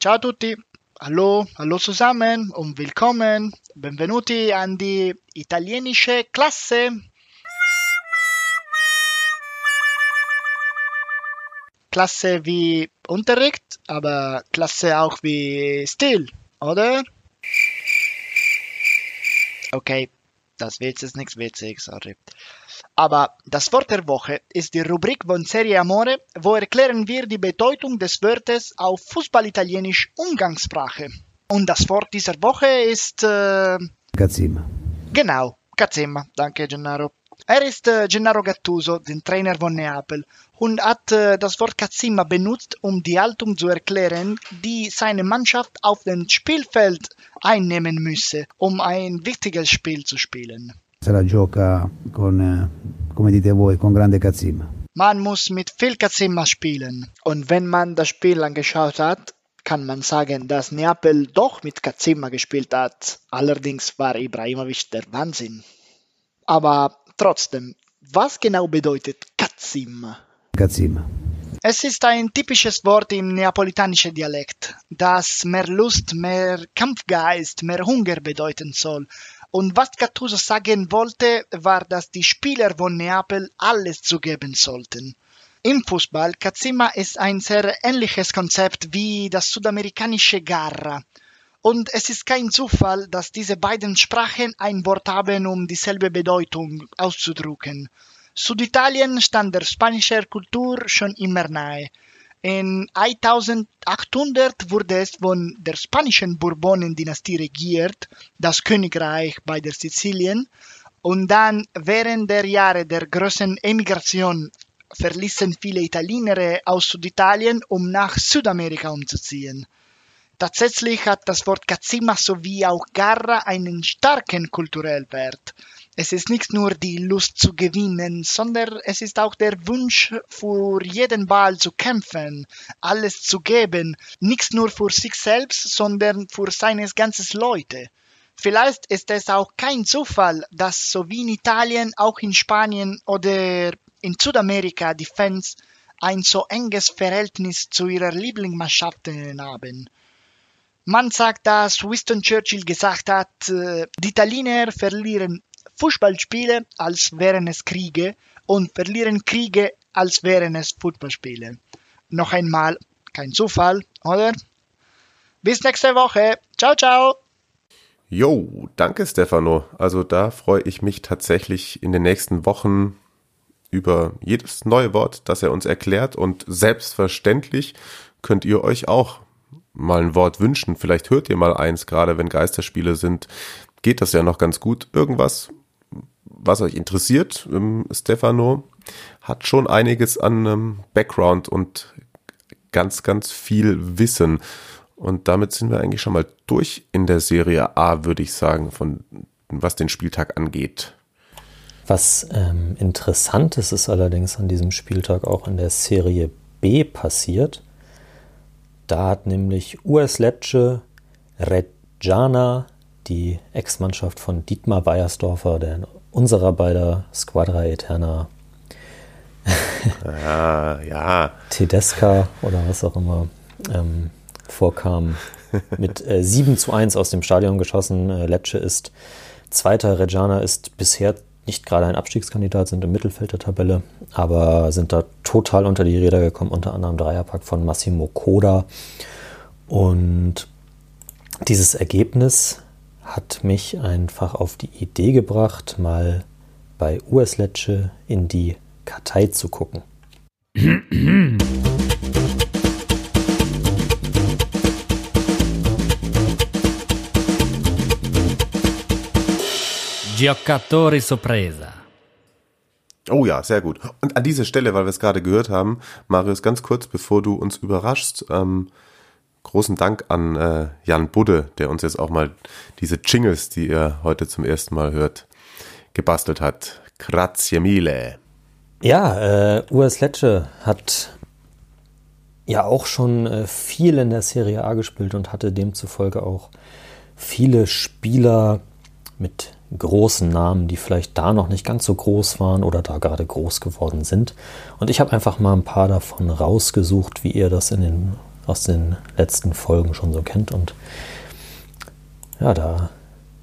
ciao a tutti. Hallo, hallo zusammen und willkommen. Benvenuti an die italienische Klasse. Klasse wie Unterricht, aber Klasse auch wie Stil, oder? Okay, das Witz ist nichts witzig, sorry. Aber das Wort der Woche ist die Rubrik von Serie Amore, wo erklären wir die Bedeutung des Wortes auf Fußball-Italienisch Umgangssprache. Und das Wort dieser Woche ist... Äh. Genau, Cazzima. Danke, Gennaro. Er ist äh, Gennaro Gattuso, den Trainer von Neapel, und hat äh, das Wort Cazzima benutzt, um die Haltung zu erklären, die seine Mannschaft auf dem Spielfeld einnehmen müsse, um ein wichtiges Spiel zu spielen. Se la gioca con, eh, come dite voi, con grande Cazzima. Man muss mit viel Cazzima spielen. Und wenn man das Spiel angeschaut hat, kann man sagen, dass Neapel doch mit Cazzima gespielt hat. Allerdings war Ibrahimovic der Wahnsinn. Aber trotzdem, was genau bedeutet Cazzima? Cazzima. Es ist ein typisches Wort im neapolitanischen Dialekt, das mehr Lust, mehr Kampfgeist, mehr Hunger bedeuten soll. Und was Gattuso sagen wollte, war, dass die Spieler von Neapel alles zugeben sollten. Im Fußball, Cazzima ist ein sehr ähnliches Konzept wie das südamerikanische Garra. Und es ist kein Zufall, dass diese beiden Sprachen ein Wort haben, um dieselbe Bedeutung auszudrücken. Süditalien stand der spanischen Kultur schon immer nahe. In 1800 wurde es von der spanischen Bourbonen-Dynastie regiert, das Königreich bei der Sizilien, und dann während der Jahre der großen Emigration verließen viele Italiener aus Süditalien, um nach Südamerika umzuziehen. Tatsächlich hat das Wort Cazzima sowie auch Garra einen starken kulturellen Wert. Es ist nicht nur die Lust zu gewinnen, sondern es ist auch der Wunsch, für jeden Ball zu kämpfen, alles zu geben, nicht nur für sich selbst, sondern für seines ganzes Leute. Vielleicht ist es auch kein Zufall, dass so wie in Italien auch in Spanien oder in Südamerika die Fans ein so enges Verhältnis zu ihrer Lieblingsmannschaften haben. Man sagt, dass Winston Churchill gesagt hat, äh, die Italiener verlieren Fußballspiele, als wären es Kriege und verlieren Kriege, als wären es Fußballspiele. Noch einmal, kein Zufall, oder? Bis nächste Woche. Ciao, ciao. Jo, danke Stefano. Also da freue ich mich tatsächlich in den nächsten Wochen über jedes neue Wort, das er uns erklärt und selbstverständlich könnt ihr euch auch mal ein Wort wünschen. Vielleicht hört ihr mal eins, gerade wenn Geisterspiele sind, geht das ja noch ganz gut. Irgendwas, was euch interessiert, ähm, Stefano hat schon einiges an ähm, Background und ganz, ganz viel Wissen. Und damit sind wir eigentlich schon mal durch in der Serie A, würde ich sagen, von was den Spieltag angeht. Was ähm, interessant ist, ist allerdings an diesem Spieltag auch in der Serie B passiert. Da hat nämlich US Lecce Reggiana, die Ex-Mannschaft von Dietmar Weiersdorfer, der in unserer beider Squadra Eterna ja, ja. Tedesca oder was auch immer ähm, vorkam, mit äh, 7 zu 1 aus dem Stadion geschossen. Äh, Lecce ist Zweiter, Reggiana ist bisher nicht gerade ein Abstiegskandidat, sind im Mittelfeld der Tabelle, aber sind da total unter die Räder gekommen, unter anderem Dreierpack von Massimo Coda. Und dieses Ergebnis hat mich einfach auf die Idee gebracht, mal bei US Lecce in die Kartei zu gucken. Giocatori Sorpresa. Oh ja, sehr gut. Und an dieser Stelle, weil wir es gerade gehört haben, Marius, ganz kurz, bevor du uns überraschst, ähm, großen Dank an äh, Jan Budde, der uns jetzt auch mal diese Jingles, die ihr heute zum ersten Mal hört, gebastelt hat. Grazie mille. Ja, äh, US Lecce hat ja auch schon äh, viel in der Serie A gespielt und hatte demzufolge auch viele Spieler mit großen Namen, die vielleicht da noch nicht ganz so groß waren oder da gerade groß geworden sind. Und ich habe einfach mal ein paar davon rausgesucht, wie ihr das in den, aus den letzten Folgen schon so kennt. Und ja, da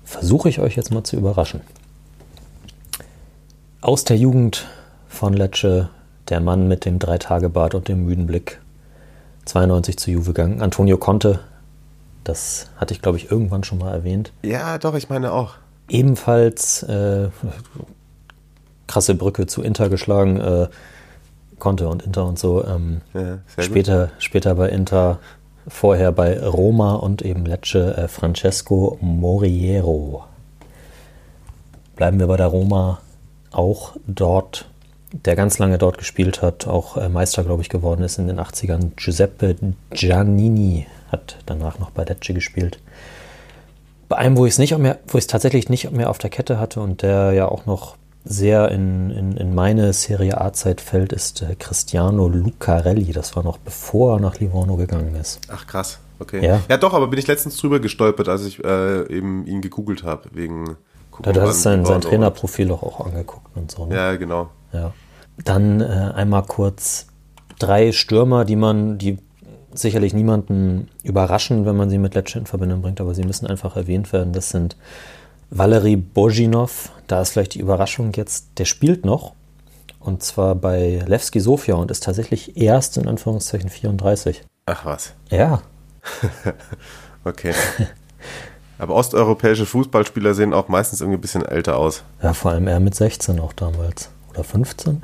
versuche ich euch jetzt mal zu überraschen. Aus der Jugend von Lecce, der Mann mit dem Dreitagebart und dem müden Blick, 92 zu Juve gegangen. Antonio Conte, das hatte ich glaube ich irgendwann schon mal erwähnt. Ja, doch, ich meine auch ebenfalls äh, krasse Brücke zu Inter geschlagen, äh, Conte und Inter und so. Ähm, ja, später, später bei Inter, vorher bei Roma und eben Lecce äh, Francesco Moriero. Bleiben wir bei der Roma, auch dort, der ganz lange dort gespielt hat, auch äh, Meister, glaube ich, geworden ist in den 80ern. Giuseppe Giannini hat danach noch bei Lecce gespielt. Bei einem, wo ich es nicht mehr, wo ich es tatsächlich nicht mehr auf der Kette hatte und der ja auch noch sehr in, in, in meine Serie A-Zeit fällt, ist äh, Cristiano Lucarelli. Das war noch bevor er nach Livorno gegangen ist. Ach krass, okay. Ja, ja doch, aber bin ich letztens drüber gestolpert, als ich äh, eben ihn gegoogelt habe, wegen Gucken, Da hast sein, sein Trainerprofil auch, auch angeguckt und so. Ne? Ja, genau. Ja. Dann äh, einmal kurz drei Stürmer, die man, die sicherlich niemanden überraschen, wenn man sie mit Lecce in Verbindung bringt, aber sie müssen einfach erwähnt werden. Das sind Valery Bojinov, da ist vielleicht die Überraschung jetzt, der spielt noch und zwar bei Levski Sofia und ist tatsächlich erst in Anführungszeichen 34. Ach was. Ja. okay. Aber osteuropäische Fußballspieler sehen auch meistens irgendwie ein bisschen älter aus. Ja, vor allem er mit 16 auch damals. Oder 15?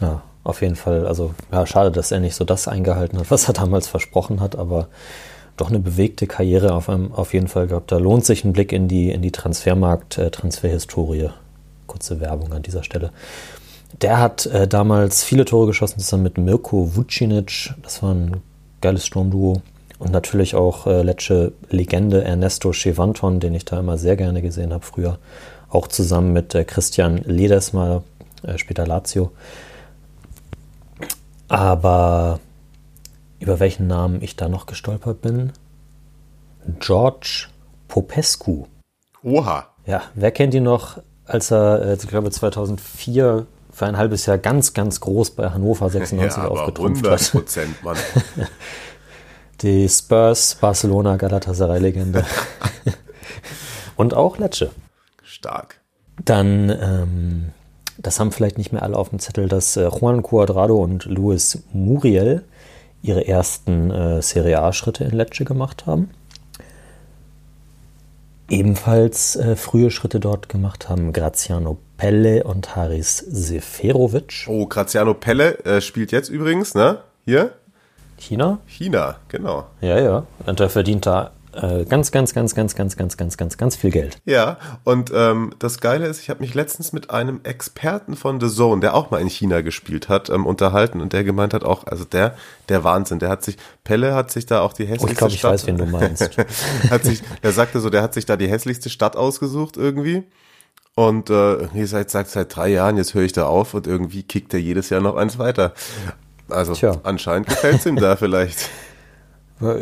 Ja, auf jeden Fall, also ja, schade, dass er nicht so das eingehalten hat, was er damals versprochen hat, aber doch eine bewegte Karriere auf, einem, auf jeden Fall gehabt. Da lohnt sich ein Blick in die, in die Transfermarkt, äh. Kurze Werbung an dieser Stelle. Der hat äh, damals viele Tore geschossen, zusammen mit Mirko Vucinic. Das war ein geiles Sturmduo. Und natürlich auch äh, Lecce-Legende Ernesto Chevanton, den ich da immer sehr gerne gesehen habe früher. Auch zusammen mit äh, Christian Ledesma, äh, später Lazio. Aber über welchen Namen ich da noch gestolpert bin? George Popescu. Oha. Ja, wer kennt ihn noch, als er, äh, ich glaube, 2004 für ein halbes Jahr ganz, ganz groß bei Hannover 96 ja, aufgetrumpft hat. Prozent, Mann. Die Spurs, Barcelona, Galatasaray-Legende. Und auch Lecce. Stark. Dann ähm, das haben vielleicht nicht mehr alle auf dem Zettel, dass äh, Juan Cuadrado und Luis Muriel ihre ersten äh, Serie A-Schritte in Lecce gemacht haben. Ebenfalls äh, frühe Schritte dort gemacht haben Graziano Pelle und Haris Seferovic. Oh, Graziano Pelle äh, spielt jetzt übrigens, ne? Hier? China? China, genau. Ja, ja. Und er verdient da ganz, ganz, ganz, ganz, ganz, ganz, ganz, ganz, ganz viel Geld. Ja, und ähm, das Geile ist, ich habe mich letztens mit einem Experten von The Zone, der auch mal in China gespielt hat, ähm, unterhalten und der gemeint hat auch, also der, der Wahnsinn, der hat sich, Pelle hat sich da auch die hässlichste oh, ich glaube, ich Stadt, weiß, wen du meinst. hat sich, der sagte so, der hat sich da die hässlichste Stadt ausgesucht irgendwie. Und äh, irgendwie seit, seit, seit drei Jahren, jetzt höre ich da auf und irgendwie kickt er jedes Jahr noch eins weiter. Also Tja. anscheinend gefällt es ihm da vielleicht.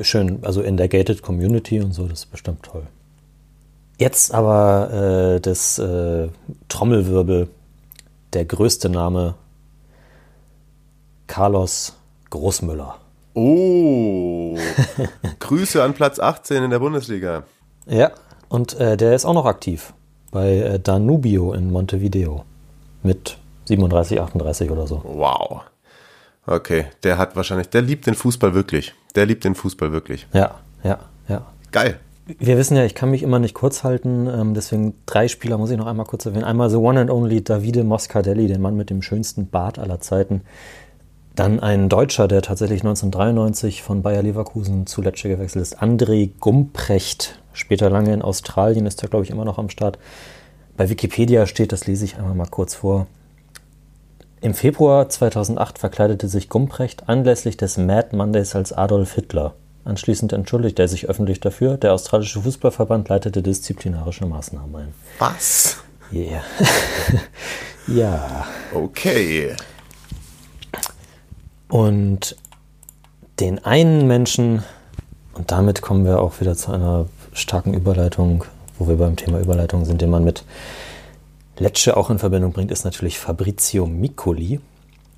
Schön, also in der Gated Community und so, das ist bestimmt toll. Jetzt aber äh, das äh, Trommelwirbel, der größte Name, Carlos Großmüller. Oh, Grüße an Platz 18 in der Bundesliga. Ja, und äh, der ist auch noch aktiv bei äh, Danubio in Montevideo mit 37, 38 oder so. Wow. Okay, der hat wahrscheinlich, der liebt den Fußball wirklich. Der liebt den Fußball wirklich. Ja, ja, ja. Geil. wir wissen ja, ich kann mich immer nicht kurz halten, ähm, deswegen drei Spieler muss ich noch einmal kurz erwähnen. Einmal The One and Only Davide Moscardelli, den Mann mit dem schönsten Bart aller Zeiten. Dann ein Deutscher, der tatsächlich 1993 von Bayer Leverkusen zu Lecce gewechselt ist, André Gumprecht. Später lange in Australien ist er, glaube ich, immer noch am Start. Bei Wikipedia steht, das lese ich einmal mal kurz vor. Im Februar 2008 verkleidete sich Gumprecht anlässlich des Mad Mondays als Adolf Hitler. Anschließend entschuldigte er sich öffentlich dafür. Der australische Fußballverband leitete disziplinarische Maßnahmen ein. Was? Yeah. ja. Okay. Und den einen Menschen, und damit kommen wir auch wieder zu einer starken Überleitung, wo wir beim Thema Überleitung sind, den man mit Lecce auch in Verbindung bringt, ist natürlich Fabrizio Miccoli.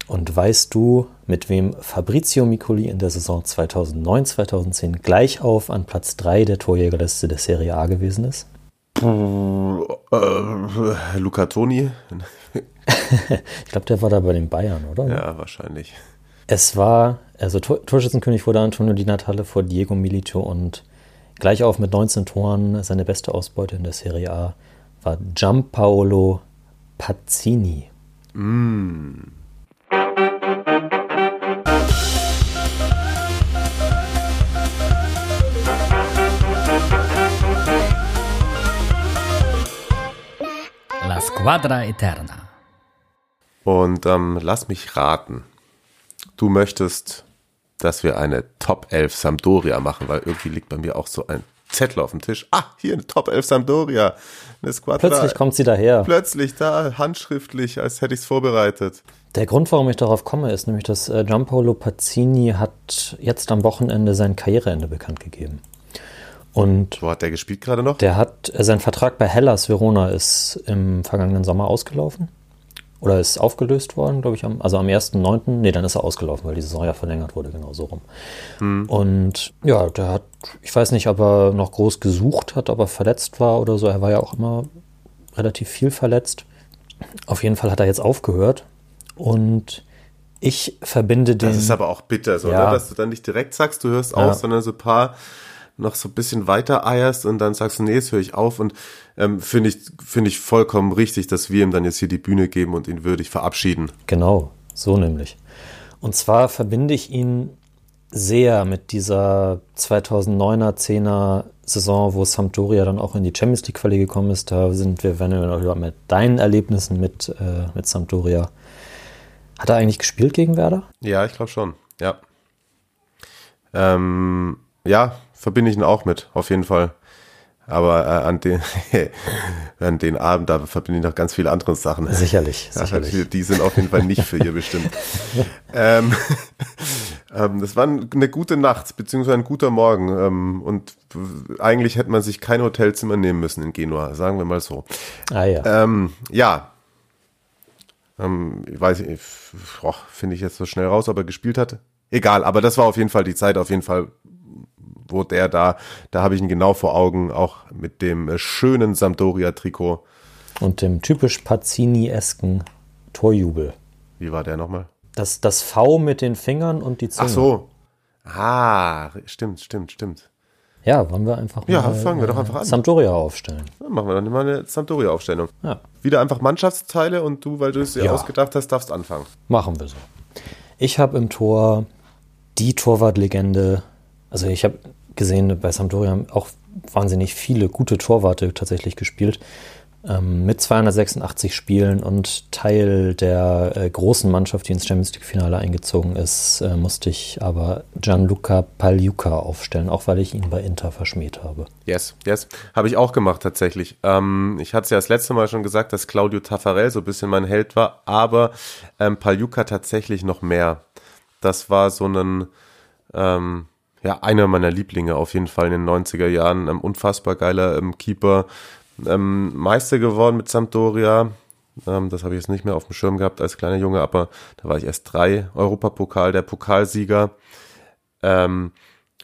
Und weißt du, mit wem Fabrizio Miccoli in der Saison 2009-2010 gleich auf an Platz 3 der Torjägerliste der Serie A gewesen ist? Puh, äh, Luca Toni. ich glaube, der war da bei den Bayern, oder? Ja, wahrscheinlich. Es war, also Tor Torschützenkönig wurde Antonio Di Natale vor Diego Milito und gleich auf mit 19 Toren seine beste Ausbeute in der Serie A war Giampaolo Pazzini. Mm. La Squadra Eterna. Und ähm, lass mich raten. Du möchtest, dass wir eine Top 11 Sampdoria machen, weil irgendwie liegt bei mir auch so ein Zettel auf dem Tisch. Ah, hier eine Top 11 Sampdoria. Eine Squadra. Plötzlich kommt sie daher. Plötzlich da, handschriftlich, als hätte ich es vorbereitet. Der Grund, warum ich darauf komme, ist nämlich, dass äh, Giampaolo Pazzini hat jetzt am Wochenende sein Karriereende bekannt gegeben. Und Wo hat der gespielt gerade noch? der hat, äh, sein Vertrag bei Hellas Verona ist im vergangenen Sommer ausgelaufen. Oder ist aufgelöst worden, glaube ich, am, also am 1.9. Nee, dann ist er ausgelaufen, weil die Saison ja verlängert wurde, genau so rum. Und ja, der hat, ich weiß nicht, ob er noch groß gesucht hat, ob er verletzt war oder so. Er war ja auch immer relativ viel verletzt. Auf jeden Fall hat er jetzt aufgehört. Und ich verbinde den. Das ist aber auch bitter, so, Ja. ne? dass du dann nicht direkt sagst, du hörst Ja. auf, sondern so ein paar noch so ein bisschen weiter eierst und dann sagst du, nee, jetzt höre ich auf und ähm, finde ich, finde ich vollkommen richtig, dass wir ihm dann jetzt hier die Bühne geben und ihn würdig verabschieden. Genau, so nämlich. Und zwar verbinde ich ihn sehr mit dieser 2009er, 10er Saison, wo Sampdoria dann auch in die Champions League Quali gekommen ist. Da sind wir, wenn wir noch über mit deinen Erlebnissen mit, äh, mit Sampdoria. Hat er eigentlich gespielt gegen Werder? Ja, ich glaube schon, ja. Ähm, ja, verbinde ich ihn auch mit, auf jeden Fall. Aber äh, an, den, an den Abend, da verbinde ich noch ganz viele andere Sachen. Sicherlich, Ja, sicherlich. die, sind auf jeden Fall nicht für ihr bestimmt. ähm, ähm, das war eine gute Nacht, beziehungsweise ein guter Morgen. Ähm, und eigentlich hätte man sich kein Hotelzimmer nehmen müssen in Genua, sagen wir mal so. Ah ja. Ähm, ja. Ähm, ich weiß nicht, finde ich jetzt so schnell raus, ob er gespielt hat. Egal, aber das war auf jeden Fall die Zeit, auf jeden Fall, wo der da, da habe ich ihn genau vor Augen, auch mit dem äh, schönen Sampdoria-Trikot. Und dem typisch Pazzini-esken Torjubel. Wie war der nochmal? Das, das V mit den Fingern und die Zunge. Ach so. Ah, stimmt, stimmt, stimmt. Ja, wollen wir einfach Ja, mal fangen wir doch äh, einfach an. Sampdoria aufstellen. Dann machen wir dann mal eine Sampdoria-Aufstellung. Ja. Wieder einfach Mannschaftsteile und du, weil du es dir Ja. ausgedacht hast, darfst anfangen. Machen wir so. Ich habe im Tor die Torwartlegende, also ich habe gesehen, bei Sampdoria haben auch wahnsinnig viele gute Torwarte tatsächlich gespielt. Ähm, mit 286 Spielen und Teil der äh, großen Mannschaft, die ins Champions League-Finale eingezogen ist, äh, musste ich aber Gianluca Pagliuca aufstellen, auch weil ich ihn bei Inter verschmäht habe. Yes, yes. Habe ich auch gemacht tatsächlich. Ähm, ich hatte es ja das letzte Mal schon gesagt, dass Claudio Taffarel so ein bisschen mein Held war, aber ähm, Paljuka tatsächlich noch mehr. Das war so ein, ähm, ja, einer meiner Lieblinge auf jeden Fall in den 90er Jahren. Ähm, unfassbar geiler ähm, Keeper. Ähm, Meister geworden mit Sampdoria. Ähm, das habe ich jetzt nicht mehr auf dem Schirm gehabt als kleiner Junge, aber da war ich erst drei. Europapokal, der Pokalsieger. Ähm,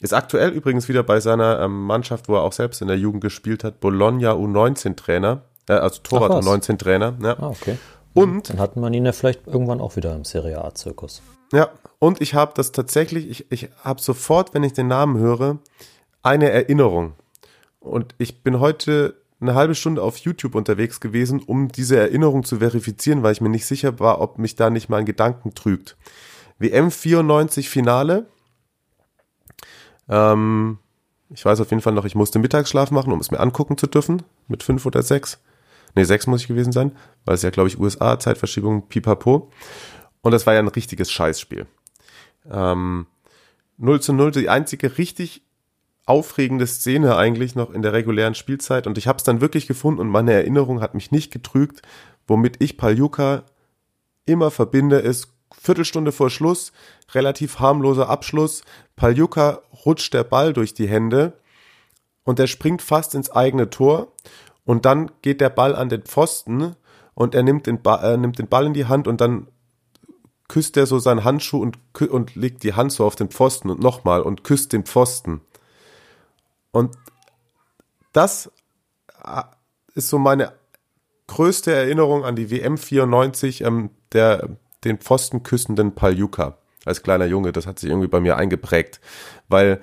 ist aktuell übrigens wieder bei seiner ähm, Mannschaft, wo er auch selbst in der Jugend gespielt hat, Bologna U19-Trainer, äh, also Torwart Ach was. U19-Trainer. Ja. Ah, okay. Und Dann hat man ihn ja vielleicht irgendwann auch wieder im Serie A-Zirkus. Ja, und ich habe das tatsächlich, ich, ich habe sofort, wenn ich den Namen höre, eine Erinnerung. Und ich bin heute eine halbe Stunde auf YouTube unterwegs gewesen, um diese Erinnerung zu verifizieren, weil ich mir nicht sicher war, ob mich da nicht mein Gedanken trügt. WM 94 Finale. Ähm, ich weiß auf jeden Fall noch, ich musste Mittagsschlaf machen, um es mir angucken zu dürfen, mit fünf oder sechs. Ne, sechs muss ich gewesen sein, weil es ja, glaube ich, USA, Zeitverschiebung, pipapo. Und das war ja ein richtiges Scheißspiel. Ähm, 0 zu 0, die einzige richtig aufregende Szene eigentlich noch in der regulären Spielzeit. Und ich habe es dann wirklich gefunden und meine Erinnerung hat mich nicht getrügt, womit ich Paljuka immer verbinde, ist Viertelstunde vor Schluss, relativ harmloser Abschluss. Paljuka rutscht der Ball durch die Hände und er springt fast ins eigene Tor. Und dann geht der Ball an den Pfosten und er nimmt den, ba äh, nimmt den Ball in die Hand und dann küsst er so seinen Handschuh und, und legt die Hand so auf den Pfosten und nochmal und küsst den Pfosten. Und das äh, ist so meine größte Erinnerung an die WM 94, ähm, der, den Pfosten küssenden Paljuka als kleiner Junge. Das hat sich irgendwie bei mir eingeprägt, weil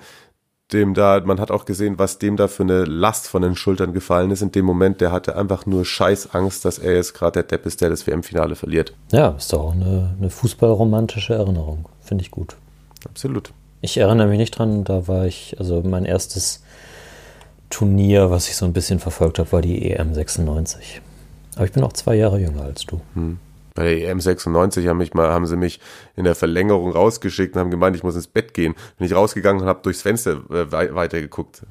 dem da, man hat auch gesehen, was dem da für eine Last von den Schultern gefallen ist in dem Moment. Der hatte einfach nur Scheißangst, dass er jetzt gerade der Depp ist, der das WM-Finale verliert. Ja, ist doch auch eine, eine fußballromantische Erinnerung. Finde ich gut. Absolut. Ich erinnere mich nicht dran, da war ich, also mein erstes Turnier, was ich so ein bisschen verfolgt habe, war die EM 96. Aber ich bin auch zwei Jahre jünger als du. Hm. Bei der EM 96 haben, mich mal, haben sie mich in der Verlängerung rausgeschickt und haben gemeint, ich muss ins Bett gehen. Bin ich rausgegangen und habe durchs Fenster äh, weitergeguckt.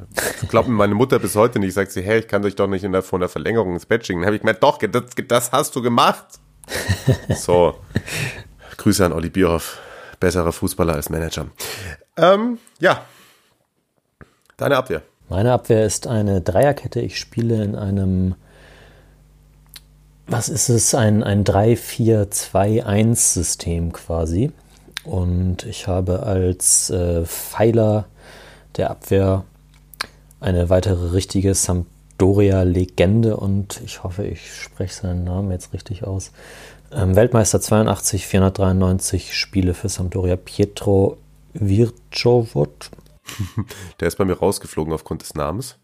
Glaubt mir meine Mutter bis heute nicht. Sagt sie, hey, ich kann dich doch nicht in der, von der Verlängerung ins Bett schicken. Dann habe ich gemeint, doch, das, das hast du gemacht. so. Grüße an Olli Bierhoff. Besserer Fußballer als Manager. Ähm, ja. Deine Abwehr. Meine Abwehr ist eine Dreierkette. Ich spiele in einem was ist es, ein, ein 3-4-2-1-System quasi. Und ich habe als äh, Pfeiler der Abwehr eine weitere richtige Sampdoria-Legende und ich hoffe, ich spreche seinen Namen jetzt richtig aus. Ähm, Weltmeister 82, 493 Spiele für Sampdoria, Pietro Virchovot. Der ist bei mir rausgeflogen aufgrund des Namens.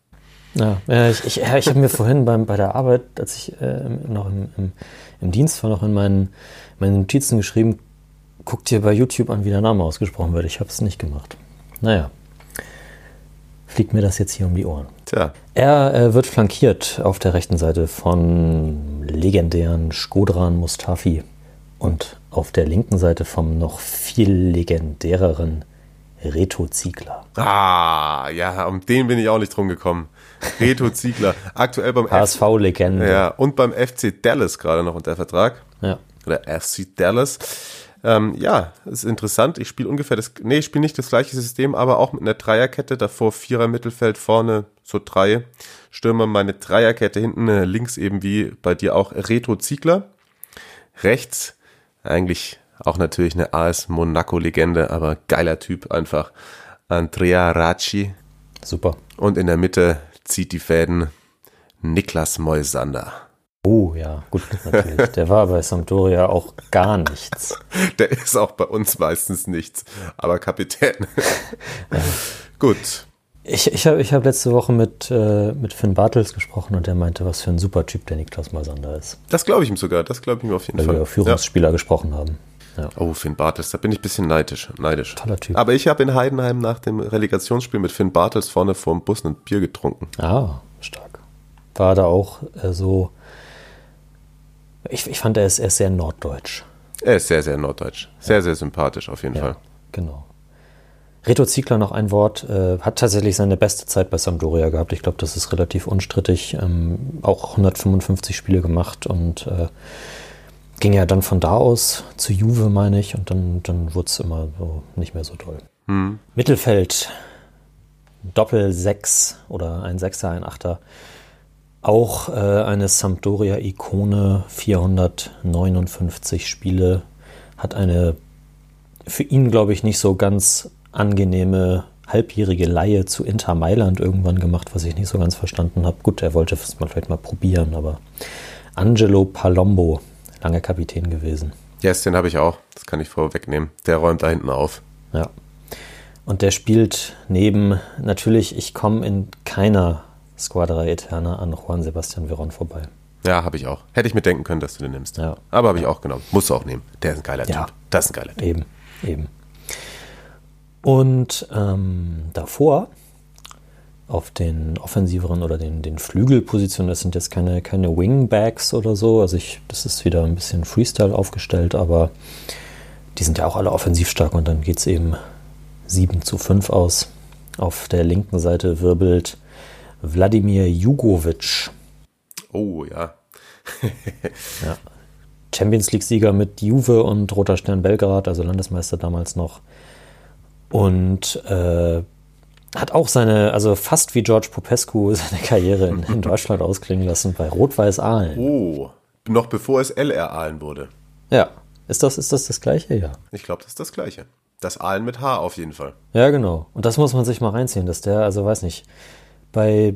Ja, ich, ich, ich habe mir vorhin beim, bei der Arbeit, als ich äh, noch im, im, im, Dienst war, noch in meinen, meinen Notizen geschrieben, guck dir bei YouTube an, wie der Name ausgesprochen wird. Ich habe es nicht gemacht. Naja, fliegt mir das jetzt hier um die Ohren. Tja. Er äh, wird flankiert auf der rechten Seite von legendären Skodran Mustafi und auf der linken Seite vom noch viel legendäreren Reto Ziegler. Ah, ja, um den bin ich auch nicht drum gekommen. Reto Ziegler, aktuell beim HSV-Legende. Ja, und beim FC Dallas gerade noch unter Vertrag. Ja. Oder FC Dallas. Ähm, ja, ist interessant. Ich spiele ungefähr das, nee, ich spiele nicht das gleiche System, aber auch mit einer Dreierkette, davor Vierer Mittelfeld, vorne so drei Stürmer, meine Dreierkette hinten, äh, links eben wie bei dir auch Reto Ziegler. Rechts eigentlich auch natürlich eine AS Monaco-Legende, aber geiler Typ einfach. Andrea Racci. Super. Und in der Mitte zieht die Fäden Niklas Moisander. Oh ja, gut, natürlich. Der war bei Sampdoria auch gar nichts. Der ist auch bei uns meistens nichts, aber Kapitän. Ja. Gut. Ich, ich habe ich hab letzte Woche mit, äh, mit Finn Bartels gesprochen und der meinte, was für ein super Typ der Niklas Moisander ist. Das glaube ich ihm sogar, das glaube ich ihm auf jeden Weil Fall. Weil wir über Führungsspieler ja. gesprochen haben. Ja. Oh, Finn Bartels, da bin ich ein bisschen neidisch. neidisch. Toller Typ. Aber ich habe in Heidenheim nach dem Relegationsspiel mit Finn Bartels vorne vor dem Bus ein Bier getrunken. Ah, stark. War da auch äh, so. Ich, ich fand, er ist, er ist sehr norddeutsch. Er ist sehr, sehr norddeutsch. Sehr, ja. sehr sympathisch auf jeden ja, Fall. Genau. Reto Ziegler noch ein Wort, äh, hat tatsächlich seine beste Zeit bei Sampdoria gehabt. Ich glaube, das ist relativ unstrittig. Ähm, auch 155 Spiele gemacht und äh, ging ja dann von da aus zu Juve, meine ich, und dann, dann wurde es immer so nicht mehr so toll. Hm. Mittelfeld, Doppel 6 oder ein Sechser, ein Achter. Auch äh, eine Sampdoria-Ikone, 459 Spiele, hat eine für ihn, glaube ich, nicht so ganz angenehme halbjährige Laie zu Inter Mailand irgendwann gemacht, was ich nicht so ganz verstanden habe. Gut, er wollte es mal vielleicht mal probieren, aber Angelo Palombo, lange Kapitän gewesen. Yes, den habe ich auch. Das kann ich vorwegnehmen. Der räumt da hinten auf. Ja. Und der spielt neben, natürlich, ich komme in keiner Squadra Eterna an Juan Sebastian Veron vorbei. Ja, habe ich auch. Hätte ich mir denken können, dass du den nimmst. Ja. Aber habe ich auch genommen. Musst du auch nehmen. Der ist ein geiler ja. Typ. Das ist ein geiler Typ. Eben, eben. Und ähm, davor auf den offensiveren oder den, den Flügelpositionen, das sind jetzt keine, keine Wingbacks oder so, also ich, das ist wieder ein bisschen Freestyle aufgestellt, aber die sind ja auch alle offensiv stark und dann geht es eben 7 zu 5 aus. Auf der linken Seite wirbelt Wladimir Jugovic. Oh ja. ja. Champions League-Sieger mit Juve und Roter Stern Belgrad, also Landesmeister damals noch. Und äh, hat auch seine, also fast wie George Popescu, seine Karriere in, in Deutschland ausklingen lassen bei Rot-Weiß Aalen. Oh, noch bevor es LR Aalen wurde. Ja. Ist das, ist das das Gleiche? Ja. Ich glaube, das ist das Gleiche. Das Aalen mit H auf jeden Fall. Ja, genau. Und das muss man sich mal reinziehen, dass der, also weiß nicht, bei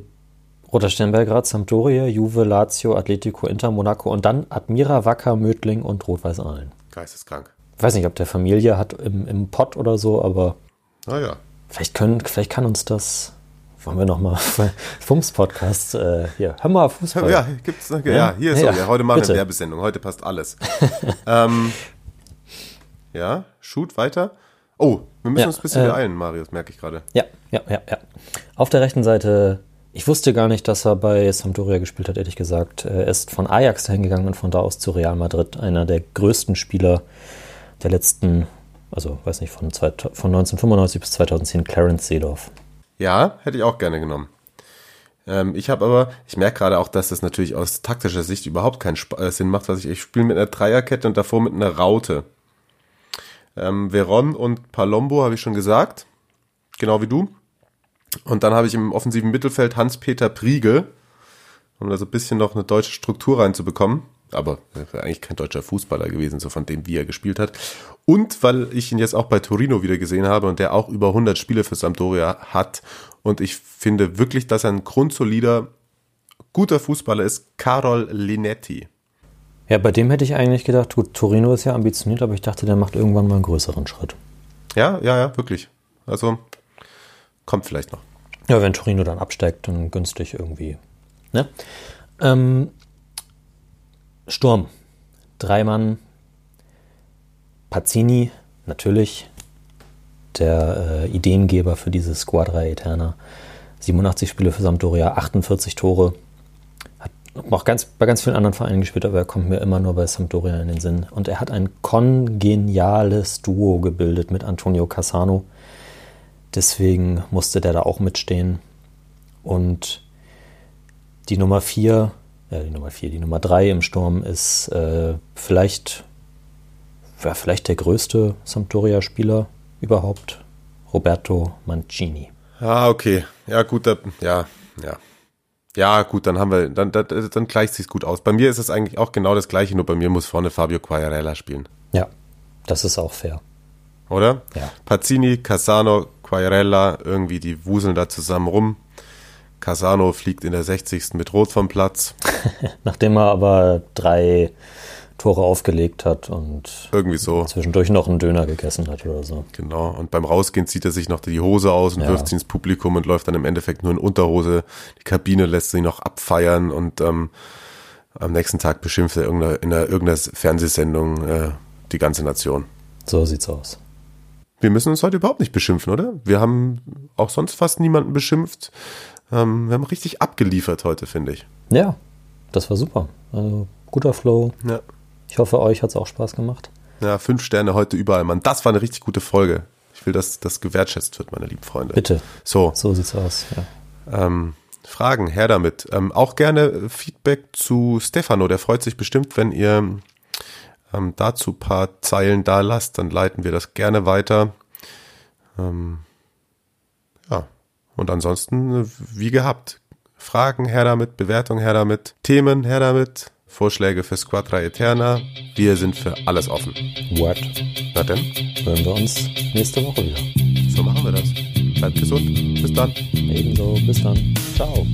Roter Stern Belgrad, Sampdoria, Juve, Lazio, Atletico, Inter, Monaco und dann Admira, Wacker, Mödling und Rot-Weiß Aalen. Geisteskrank. Ich weiß nicht, ob der Familie hat im, im Pott oder so, aber. Naja. Vielleicht, können, vielleicht kann uns das. Wollen wir nochmal Fums-Podcast äh, hier. Hör mal Fußball. Ja, gibt's, ja, ja hier ist ja, so. Ja, heute machen wir eine Werbesendung. Heute passt alles. ähm, ja, shoot weiter. Oh, wir müssen ja, uns ein bisschen äh, beeilen, Marius, merke ich gerade. Ja, ja, ja, ja. Auf der rechten Seite, ich wusste gar nicht, dass er bei Sampdoria gespielt hat, ehrlich gesagt. Er ist von Ajax dahin gegangen und von da aus zu Real Madrid. Einer der größten Spieler der letzten, also weiß nicht, von, zwei, von 1995 bis 2010, Clarence Seedorf. Ja, hätte ich auch gerne genommen. Ähm, ich habe aber, ich merke gerade auch, dass das natürlich aus taktischer Sicht überhaupt keinen Sp äh, Sinn macht, was ich, ich spiele mit einer Dreierkette und davor mit einer Raute. Ähm, Veron und Palombo habe ich schon gesagt. Genau wie du. Und dann habe ich im offensiven Mittelfeld Hans-Peter Priegel, um da so ein bisschen noch eine deutsche Struktur reinzubekommen. Aber er eigentlich kein deutscher Fußballer gewesen, so von dem, wie er gespielt hat. Und weil ich ihn jetzt auch bei Torino wieder gesehen habe und der auch über 100 Spiele für Sampdoria hat. Und ich finde wirklich, dass er ein grundsolider, guter Fußballer ist, Carol Linetti. Ja, bei dem hätte ich eigentlich gedacht, gut, Torino ist ja ambitioniert, aber ich dachte, der macht irgendwann mal einen größeren Schritt. Ja, ja, ja, wirklich. Also kommt vielleicht noch. Ja, wenn Torino dann absteigt, dann günstig irgendwie. Ne? Ähm, Sturm. Drei Mann. Pazzini, natürlich. Der äh, Ideengeber für diese Squadra Eterna. 87 Spiele für Sampdoria, 48 Tore auch ganz, bei ganz vielen anderen Vereinen gespielt, aber er kommt mir immer nur bei Sampdoria in den Sinn. Und er hat ein kongeniales Duo gebildet mit Antonio Cassano. Deswegen musste der da auch mitstehen. Und die Nummer 4, ja, die Nummer 4, die Nummer 3 im Sturm ist äh, vielleicht, ja, vielleicht der größte Sampdoria-Spieler überhaupt, Roberto Mancini. Ah, okay. Ja, gut, da, ja, ja. Ja, gut, dann haben wir, dann, dann, dann gleicht sich's gut aus. Bei mir ist es eigentlich auch genau das Gleiche, nur bei mir muss vorne Fabio Quagliarella spielen. Ja, das ist auch fair. Oder? Ja. Pazzini, Casano, Quagliarella, irgendwie die wuseln da zusammen rum. Casano fliegt in der 60. mit Rot vom Platz. Nachdem er aber drei Tore aufgelegt hat und irgendwie so zwischendurch noch einen Döner gegessen hat oder so. Genau. Und beim Rausgehen zieht er sich noch die Hose aus und ja. wirft sie ins Publikum und läuft dann im Endeffekt nur in Unterhose. Die Kabine lässt sich noch abfeiern und ähm, am nächsten Tag beschimpft er irgendeine, in einer, irgendeiner Fernsehsendung äh, die ganze Nation. So sieht's aus. Wir müssen uns heute überhaupt nicht beschimpfen, oder? Wir haben auch sonst fast niemanden beschimpft. Ähm, wir haben richtig abgeliefert heute, finde ich. Ja, das war super. Also guter Flow. Ja. Ich hoffe, euch hat es auch Spaß gemacht. Ja, fünf Sterne heute überall, Mann. Das war eine richtig gute Folge. Ich will, dass das gewertschätzt wird, meine lieben Freunde. Bitte. So. So sieht's aus, ja. Ähm, Fragen, her damit. Ähm, auch gerne Feedback zu Stefano. Der freut sich bestimmt, wenn ihr ähm, dazu paar Zeilen da lasst. Dann leiten wir das gerne weiter. Ähm, ja. Und ansonsten, äh, wie gehabt. Fragen her damit, Bewertung her damit, Themen her damit. Vorschläge für Squadra Eterna. Wir sind für alles offen. What? Na denn? Hören wir uns nächste Woche wieder. So machen wir das. Bleibt gesund. Bis dann. Ebenso. Bis dann. Ciao.